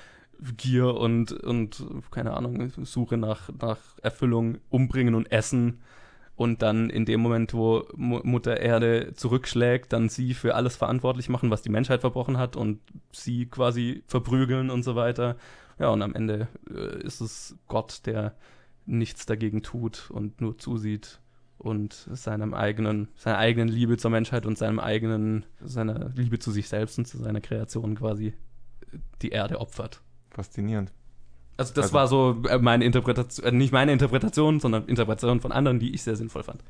Gier und, und keine Ahnung, Suche nach, nach Erfüllung umbringen und essen. Und dann in dem Moment, wo Mu Mutter Erde zurückschlägt, dann sie für alles verantwortlich machen, was die Menschheit verbrochen hat und sie quasi verprügeln und so weiter. Ja, und am Ende äh, ist es Gott, der nichts dagegen tut und nur zusieht und seinem eigenen, seiner eigenen Liebe zur Menschheit und seinem eigenen, seiner Liebe zu sich selbst und zu seiner Kreation quasi die Erde opfert. Faszinierend. Also das Also- war so äh, meine Interpretation, äh, nicht meine Interpretation, sondern Interpretation von anderen, die ich sehr sinnvoll fand.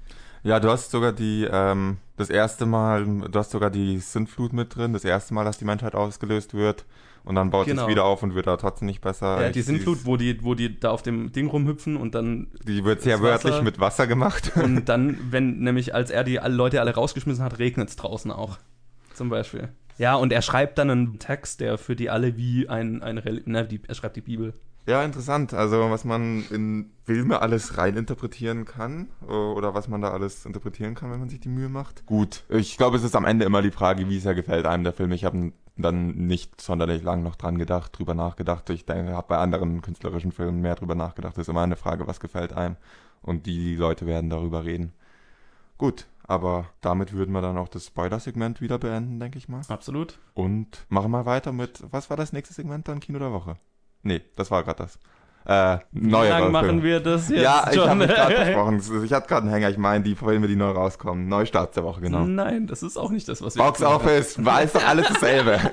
Ja, du hast sogar die, ähm, das erste Mal, du hast sogar die Sintflut mit drin, das erste Mal, dass die Menschheit ausgelöst wird und dann baut Genau. sich wieder auf und wird da trotzdem nicht besser. Ja, die Sintflut, wo die, wo die da auf dem Ding rumhüpfen und dann Die wird sehr wörtlich mit Wasser gemacht. [laughs] und dann, [laughs] wenn nämlich als er die alle Leute alle rausgeschmissen hat, regnet es draußen auch. Zum Beispiel. Ja, und er schreibt dann einen Text, der für die alle wie ein, ein Reli- ne, die, er schreibt die Bibel. Ja, interessant. Also was man in Filme alles reininterpretieren kann äh, oder was man da alles interpretieren kann, wenn man sich die Mühe macht. Gut, ich glaube, es ist am Ende immer die Frage, wie sehr gefällt einem der Film. Ich habe dann nicht sonderlich lang noch dran gedacht, drüber nachgedacht. Ich denke, habe bei anderen künstlerischen Filmen mehr drüber nachgedacht. Es ist immer eine Frage, was gefällt einem und die Leute werden darüber reden. Gut, aber damit würden wir dann auch das Spoiler-Segment wieder beenden, denke ich mal. Absolut. Und machen wir weiter mit, was war das nächste Segment dann? Kino der Woche? Nee, das war gerade das. Äh, Wie neuere lange machen Filme. wir das jetzt Ja, ich habe gerade [laughs] versprochen. Ich hatte gerade einen Hänger. Ich meine, die Filme, die neu rauskommen. Neustarts der Woche, genau. Nein, das ist auch nicht das, was wir Box. Office, war alles [laughs] dasselbe. [laughs]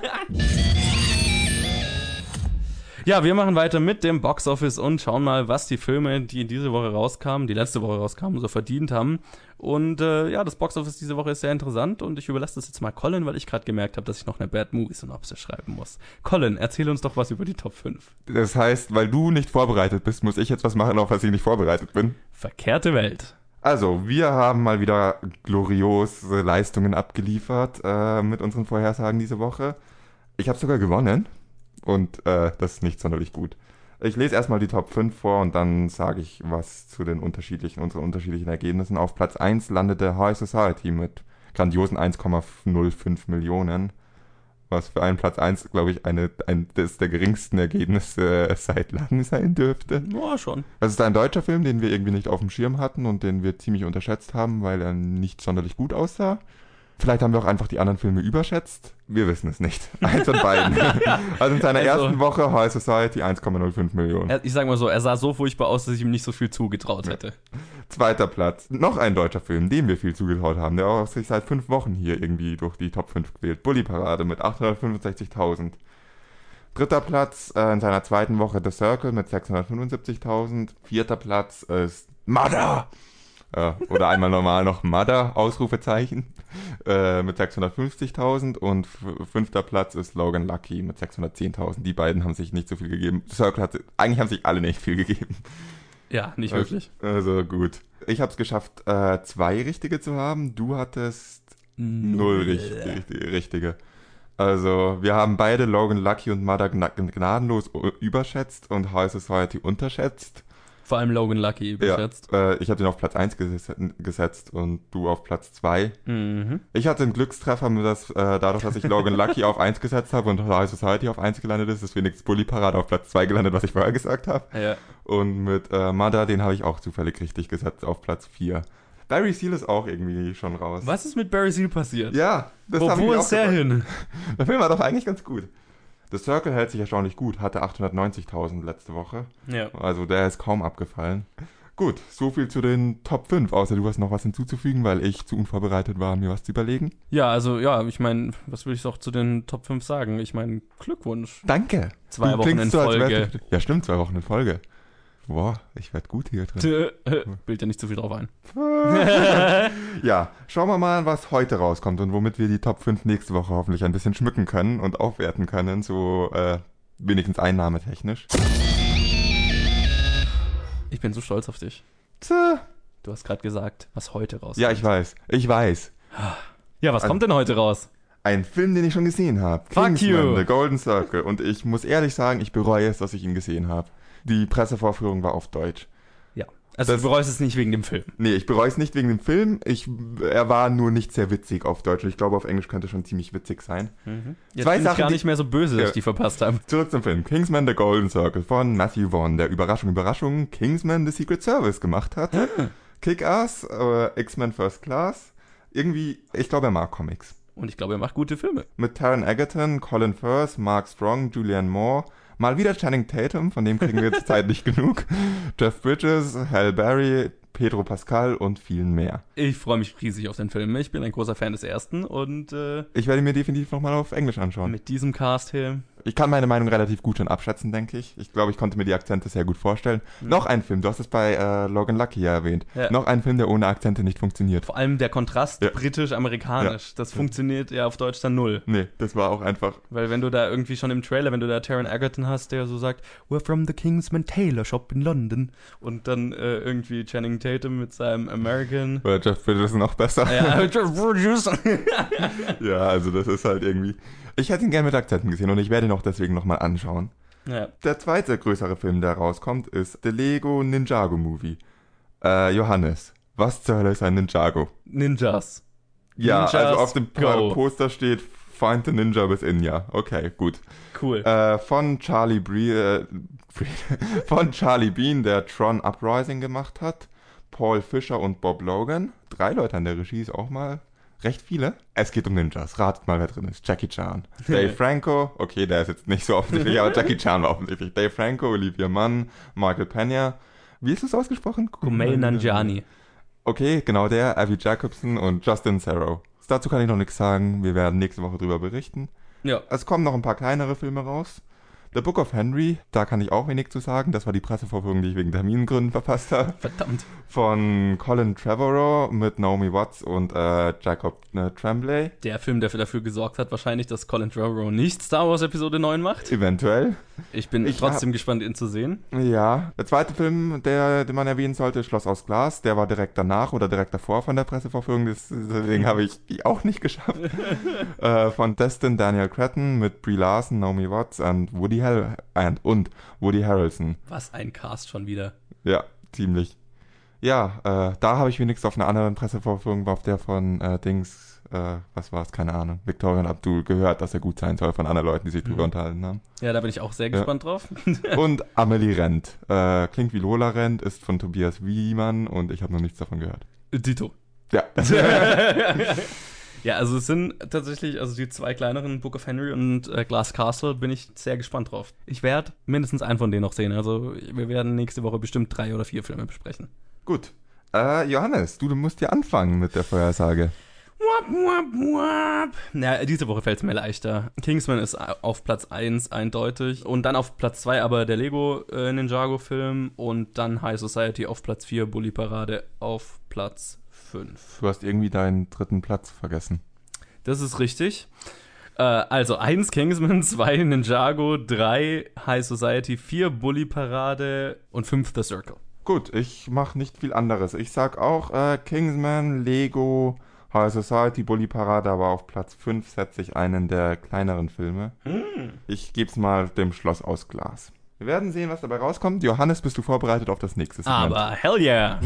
Ja, wir machen weiter mit dem Box Office und schauen mal, was die Filme, die diese Woche rauskamen, die letzte Woche rauskamen, so verdient haben. Und äh, ja, das Box Office diese Woche ist sehr interessant und ich überlasse das jetzt mal Colin, weil ich gerade gemerkt habe, dass ich noch eine Bad Movie Synopsis schreiben muss. Colin, erzähl uns doch was über die Top 5. Das heißt, weil du nicht vorbereitet bist, muss ich jetzt was machen, auf was ich nicht vorbereitet bin. Verkehrte Welt. Also, wir haben mal wieder gloriose Leistungen abgeliefert äh, mit unseren Vorhersagen diese Woche. Ich habe sogar gewonnen und äh, das ist nicht sonderlich gut. Ich lese erstmal die Top 5 vor und dann sage ich was zu den unterschiedlichen, unseren unterschiedlichen Ergebnissen. Auf Platz 1 landete High Society mit grandiosen 1,05 Millionen. Was für einen Platz 1, glaube ich, eine, ein, das der geringsten Ergebnisse äh, seit langem sein dürfte. Ja, schon. Das ist ein deutscher Film, den wir irgendwie nicht auf dem Schirm hatten und den wir ziemlich unterschätzt haben, weil er nicht sonderlich gut aussah. Vielleicht haben wir auch einfach die anderen Filme überschätzt. Wir wissen es nicht. [laughs] Eins von beiden. [laughs] also in seiner Also- ersten Woche High Society 1,05 Millionen. Ich sag mal so, er sah so furchtbar aus, dass ich ihm nicht so viel zugetraut hätte. Zweiter Platz. Noch ein deutscher Film, dem wir viel zugetraut haben, der auch sich seit fünf Wochen hier irgendwie durch die Top 5 quält. Bully Parade mit 865.000. Dritter Platz äh, in seiner zweiten Woche The Circle mit 675.000. Vierter Platz ist Mother. Äh, oder einmal normal noch Mother, Ausrufezeichen, äh, mit 650.000. Und fünfter Platz ist Logan Lucky mit 610.000. Die beiden haben sich nicht so viel gegeben. Circle hat, eigentlich haben sich alle nicht viel gegeben. Ja, nicht wirklich. Also gut. Ich habe es geschafft, äh, zwei richtige zu haben. Du hattest null richtig, richtige. Also wir haben beide Logan Lucky und Mother gna gnadenlos überschätzt und High Society unterschätzt. Vor allem Logan Lucky überschätzt. Ja, äh, ich habe den auf Platz 1 gesetzt, gesetzt und du auf Platz 2. Mhm. Ich hatte einen Glückstreffer, mit das, äh, dadurch, dass ich Logan Lucky auf 1 gesetzt habe und High Society auf 1 gelandet ist, ist wenigstens Bully Parade auf Platz 2 gelandet, was ich vorher gesagt habe. Ja. Und mit äh, Mother, den habe ich auch zufällig richtig gesetzt auf Platz 4. Barry Seal ist auch irgendwie schon raus. Was ist mit Barry Seal passiert? Ja, das Wo, wo ist gefragt. hin? [laughs] Der Film war doch eigentlich ganz gut. The Circle hält sich erstaunlich gut, hatte 890.000 letzte Woche. Ja. Also der ist kaum abgefallen. Gut, so viel zu den Top 5, außer du hast noch was hinzuzufügen, weil ich zu unvorbereitet war, mir was zu überlegen. Ja, also ja, ich meine, was will ich auch zu den Top 5 sagen? Ich meine, Glückwunsch. Danke. Zwei Du Wochen in Folge. du- Ja, stimmt, zwei Wochen in Folge. Boah, ich werd gut hier drin. Bild ja nicht zu viel drauf ein. [laughs] Ja, schauen wir mal, was heute rauskommt und womit wir die Top 5 nächste Woche hoffentlich ein bisschen schmücken können und aufwerten können, so äh, wenigstens einnahmetechnisch. Ich bin so stolz auf dich. Tja. Du hast gerade gesagt, was heute rauskommt. Ja, ich weiß. Ich weiß. Ja, was Also- kommt denn heute raus? Ein Film, den ich schon gesehen habe. Fuck you. The Golden Circle. Und ich muss ehrlich sagen, ich bereue es, dass ich ihn gesehen habe. Die Pressevorführung war auf Deutsch. Ja. Also Das- du bereust es nicht wegen dem Film. Nee, ich bereue es nicht wegen dem Film. Ich, er war nur nicht sehr witzig auf Deutsch. Ich glaube, auf Englisch könnte schon ziemlich witzig sein. Jetzt Zwei Sachen, ich gar nicht mehr so böse, dass Ja. ich die verpasst habe. Zurück zum Film. Kingsman The Golden Circle von Matthew Vaughn, der Überraschung, Überraschung Kingsman The Secret Service gemacht hat. [laughs] Kick-Ass, äh, X-Men First Class. Irgendwie, ich glaube, er mag Comics. Und ich glaube, er macht gute Filme. Mit Taron Egerton, Colin Firth, Mark Strong, Julianne Moore. Mal wieder Channing Tatum, von dem kriegen wir jetzt Zeit nicht genug. [laughs] Jeff Bridges, Halle Berry, Pedro Pascal und vielen mehr. Ich freue mich riesig auf den Film. Ich bin ein großer Fan des ersten und äh, Ich werde ihn mir definitiv nochmal auf Englisch anschauen. mit diesem Cast hier. Ich kann meine Meinung relativ gut schon abschätzen, denke ich. Ich glaube, ich konnte mir die Akzente sehr gut vorstellen. Noch ein Film, du hast es bei äh, Logan Lucky ja erwähnt. Ja. Noch ein Film, der ohne Akzente nicht funktioniert. Vor allem der Kontrast Ja. britisch-amerikanisch. Das funktioniert ja auf Deutsch dann null. Nee, das war auch einfach. Weil wenn du da irgendwie schon im Trailer, wenn du da Taron Egerton hast, der so sagt, we're from the Kingsman Taylor Shop in London und dann äh, irgendwie Channing Tatum mit seinem American Oder Jeff Bridges noch besser. ja, [laughs] Producer. ja, also das ist halt irgendwie. Ich hätte ihn gerne mit Akzenten gesehen und ich werde ihn auch deswegen nochmal anschauen. ja. Der zweite größere Film, der rauskommt, ist The Lego Ninjago Movie. Äh, Johannes, was zur Hölle ist ein Ninjago? Ninjas. Ja, Ninjas also auf dem go. Poster steht Find the Ninja within, ja. Okay, gut. Cool. Äh, von Charlie Bree, äh, [laughs] von Charlie Bean, der Tron Uprising gemacht hat. Paul Fischer und Bob Logan. Drei Leute an der Regie ist auch mal recht viele. Es geht um Ninjas. Ratet mal, wer drin ist. Jackie Chan. [laughs] Dave Franco. Okay, der ist jetzt nicht so offensichtlich, aber Jackie Chan war offensichtlich. Dave Franco, Olivia Munn, Michael Pena. Wie ist es ausgesprochen? Kumail Nanjiani. Okay, genau der, Abby Jacobson und Justin Sarrow. Dazu kann ich noch nichts sagen. Wir werden nächste Woche drüber berichten. Ja. Es kommen noch ein paar kleinere Filme raus. The Book of Henry, da kann ich auch wenig zu sagen. Das war die Pressevorführung, die ich wegen Termingründen verpasst habe. Verdammt. Von Colin Trevorrow mit Naomi Watts und äh, Jacob äh, Tremblay. Der Film, der dafür gesorgt hat, wahrscheinlich, dass Colin Trevorrow nicht Star Wars Episode 9 macht. Eventuell. Ich bin Ich trotzdem gespannt, ihn zu sehen. Ja. Der zweite Film, der, den man erwähnen sollte, Schloss aus Glas. Der war direkt danach oder direkt davor von der Pressevorführung. Das, deswegen habe ich die auch nicht geschafft. [laughs] äh, von Destin Daniel Cretton mit Brie Larson, Naomi Watts und Woody, Har and, und Woody Harrelson. Was ein Cast schon wieder. Ja, ziemlich. Ja, äh, da habe ich wenigstens auf einer anderen Pressevorführung, auf der von äh, Dings, äh, was war es, keine Ahnung, Victorian Abdul gehört, dass er gut sein soll von anderen Leuten, die sich drüber Mhm. unterhalten haben. Ja, da bin ich auch sehr gespannt drauf. [laughs] Und Amelie Rent. Äh, klingt wie Lola Rent, ist von Tobias Wiemann und ich habe noch nichts davon gehört. Dito. Ja. [laughs] ja, also es sind tatsächlich, also die zwei kleineren, Book of Henry und äh, Glass Castle, bin ich sehr gespannt drauf. Ich werde mindestens einen von denen noch sehen. Also wir werden nächste Woche bestimmt drei oder vier Filme besprechen. Gut. Äh, Johannes, du, du musst ja anfangen mit der Vorhersage. Wap, wap, wap. Ja, diese Woche fällt es mir leichter. Kingsman ist auf Platz 1 eindeutig. Und dann auf Platz 2 aber der Lego äh, Ninjago-Film. Und dann High Society auf Platz 4, Bully Parade auf Platz 5. Du hast irgendwie deinen dritten Platz vergessen. Das ist richtig. Äh, also 1 Kingsman, [laughs] 2 Ninjago, 3 High Society, 4 Bully Parade und 5 The Circle. Gut, ich mache nicht viel anderes. Ich sag auch äh, Kingsman, Lego, High Society, Bully Parade, aber auf Platz 5 setze ich einen der kleineren Filme. Ich geb's mal dem Schloss aus Glas. Wir werden sehen, was dabei rauskommt. Johannes, bist du vorbereitet auf das nächste Segment? Aber hell yeah!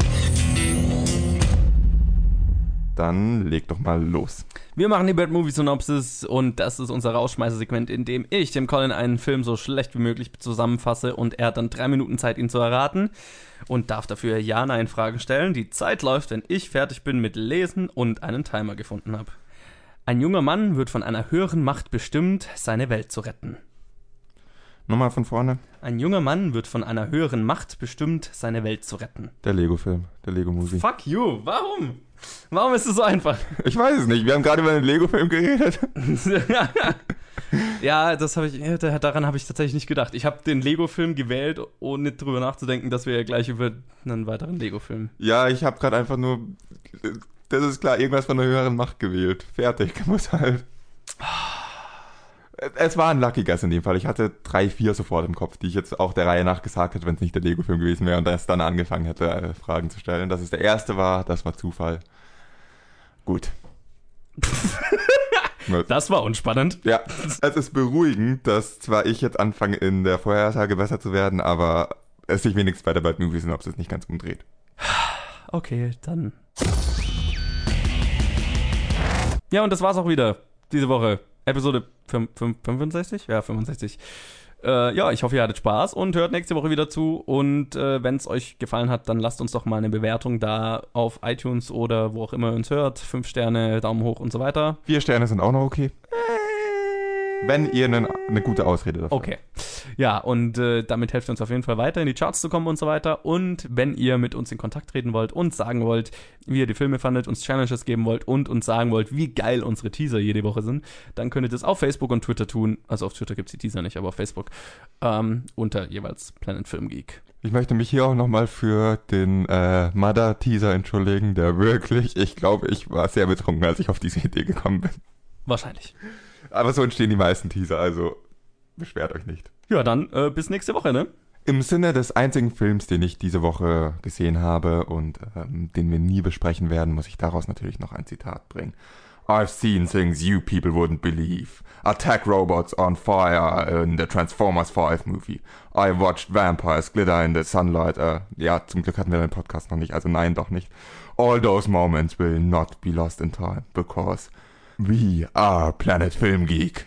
Dann leg doch mal los. Wir machen die Bad Movie Synopsis und das ist unser Rausschmeißersegment, in dem ich dem Colin einen Film so schlecht wie möglich zusammenfasse und er hat dann drei Minuten Zeit, ihn zu erraten und darf dafür Ja-Nein-Fragen stellen. Die Zeit läuft, wenn ich fertig bin mit Lesen und einen Timer gefunden habe. Ein junger Mann wird von einer höheren Macht bestimmt, seine Welt zu retten. Nochmal von vorne. Ein junger Mann wird von einer höheren Macht bestimmt, seine Welt zu retten. Der Lego-Film, der Lego-Movie. Fuck you, warum? [laughs] Warum ist es so einfach? Ich weiß es nicht. Wir haben gerade über den Lego-Film geredet. [laughs] ja, das habe ich, daran habe ich tatsächlich nicht gedacht. Ich habe den Lego-Film gewählt, ohne drüber nachzudenken, dass wir ja gleich über einen weiteren Lego-Film. Ja, ich habe gerade einfach nur. Das ist klar, irgendwas von der höheren Macht gewählt. Fertig, [laughs] muss halt. Es war ein Lucky Guess in dem Fall. Ich hatte drei, vier sofort im Kopf, die ich jetzt auch der Reihe nach gesagt hätte, wenn es nicht der Lego-Film gewesen wäre und erst dann angefangen hätte, äh, Fragen zu stellen. Dass es der erste war, das war Zufall. Gut. [laughs] Das war unspannend. Ja, es ist beruhigend, dass zwar ich jetzt anfange, in der Vorhersage besser zu werden, aber es sich wenigstens bei der Bad Movie Synopsis nicht ganz umdreht. [sighs] Okay, dann. Ja, und das war's auch wieder. Diese Woche. Episode 5, 5, 65? Ja, 65. Äh, ja, ich hoffe, ihr hattet Spaß und hört nächste Woche wieder zu. Und äh, wenn es euch gefallen hat, dann lasst uns doch mal eine Bewertung da auf iTunes oder wo auch immer ihr uns hört. Fünf Sterne, Daumen hoch und so weiter. Vier Sterne sind auch noch okay. Wenn ihr eine gute Ausrede dafür Okay. Ja, und äh, damit helft ihr uns auf jeden Fall weiter in die Charts zu kommen und so weiter. Und wenn ihr mit uns in Kontakt treten wollt und sagen wollt, wie ihr die Filme fandet, uns Challenges geben wollt und uns sagen wollt, wie geil unsere Teaser jede Woche sind, dann könnt ihr das auf Facebook und Twitter tun. Also auf Twitter gibt es die Teaser nicht, aber auf Facebook. Ähm, unter jeweils Planet Film Geek. Ich möchte mich hier auch nochmal für den äh, Mother-Teaser entschuldigen, der wirklich, ich glaube, ich war sehr betrunken, als ich auf diese Idee gekommen bin. Wahrscheinlich. Aber so entstehen die meisten Teaser, also beschwert euch nicht. Ja, dann äh, bis nächste Woche, ne? Im Sinne des einzigen Films, den ich diese Woche gesehen habe und ähm, den wir nie besprechen werden, muss ich daraus natürlich noch ein Zitat bringen. I've seen things you people wouldn't believe. Attack robots on fire in the Transformers 5 movie. I watched vampires glitter in the sunlight. Äh, ja, zum Glück hatten wir den Podcast noch nicht, also nein, doch nicht. All those moments will not be lost in time because we are Planet Film Geek.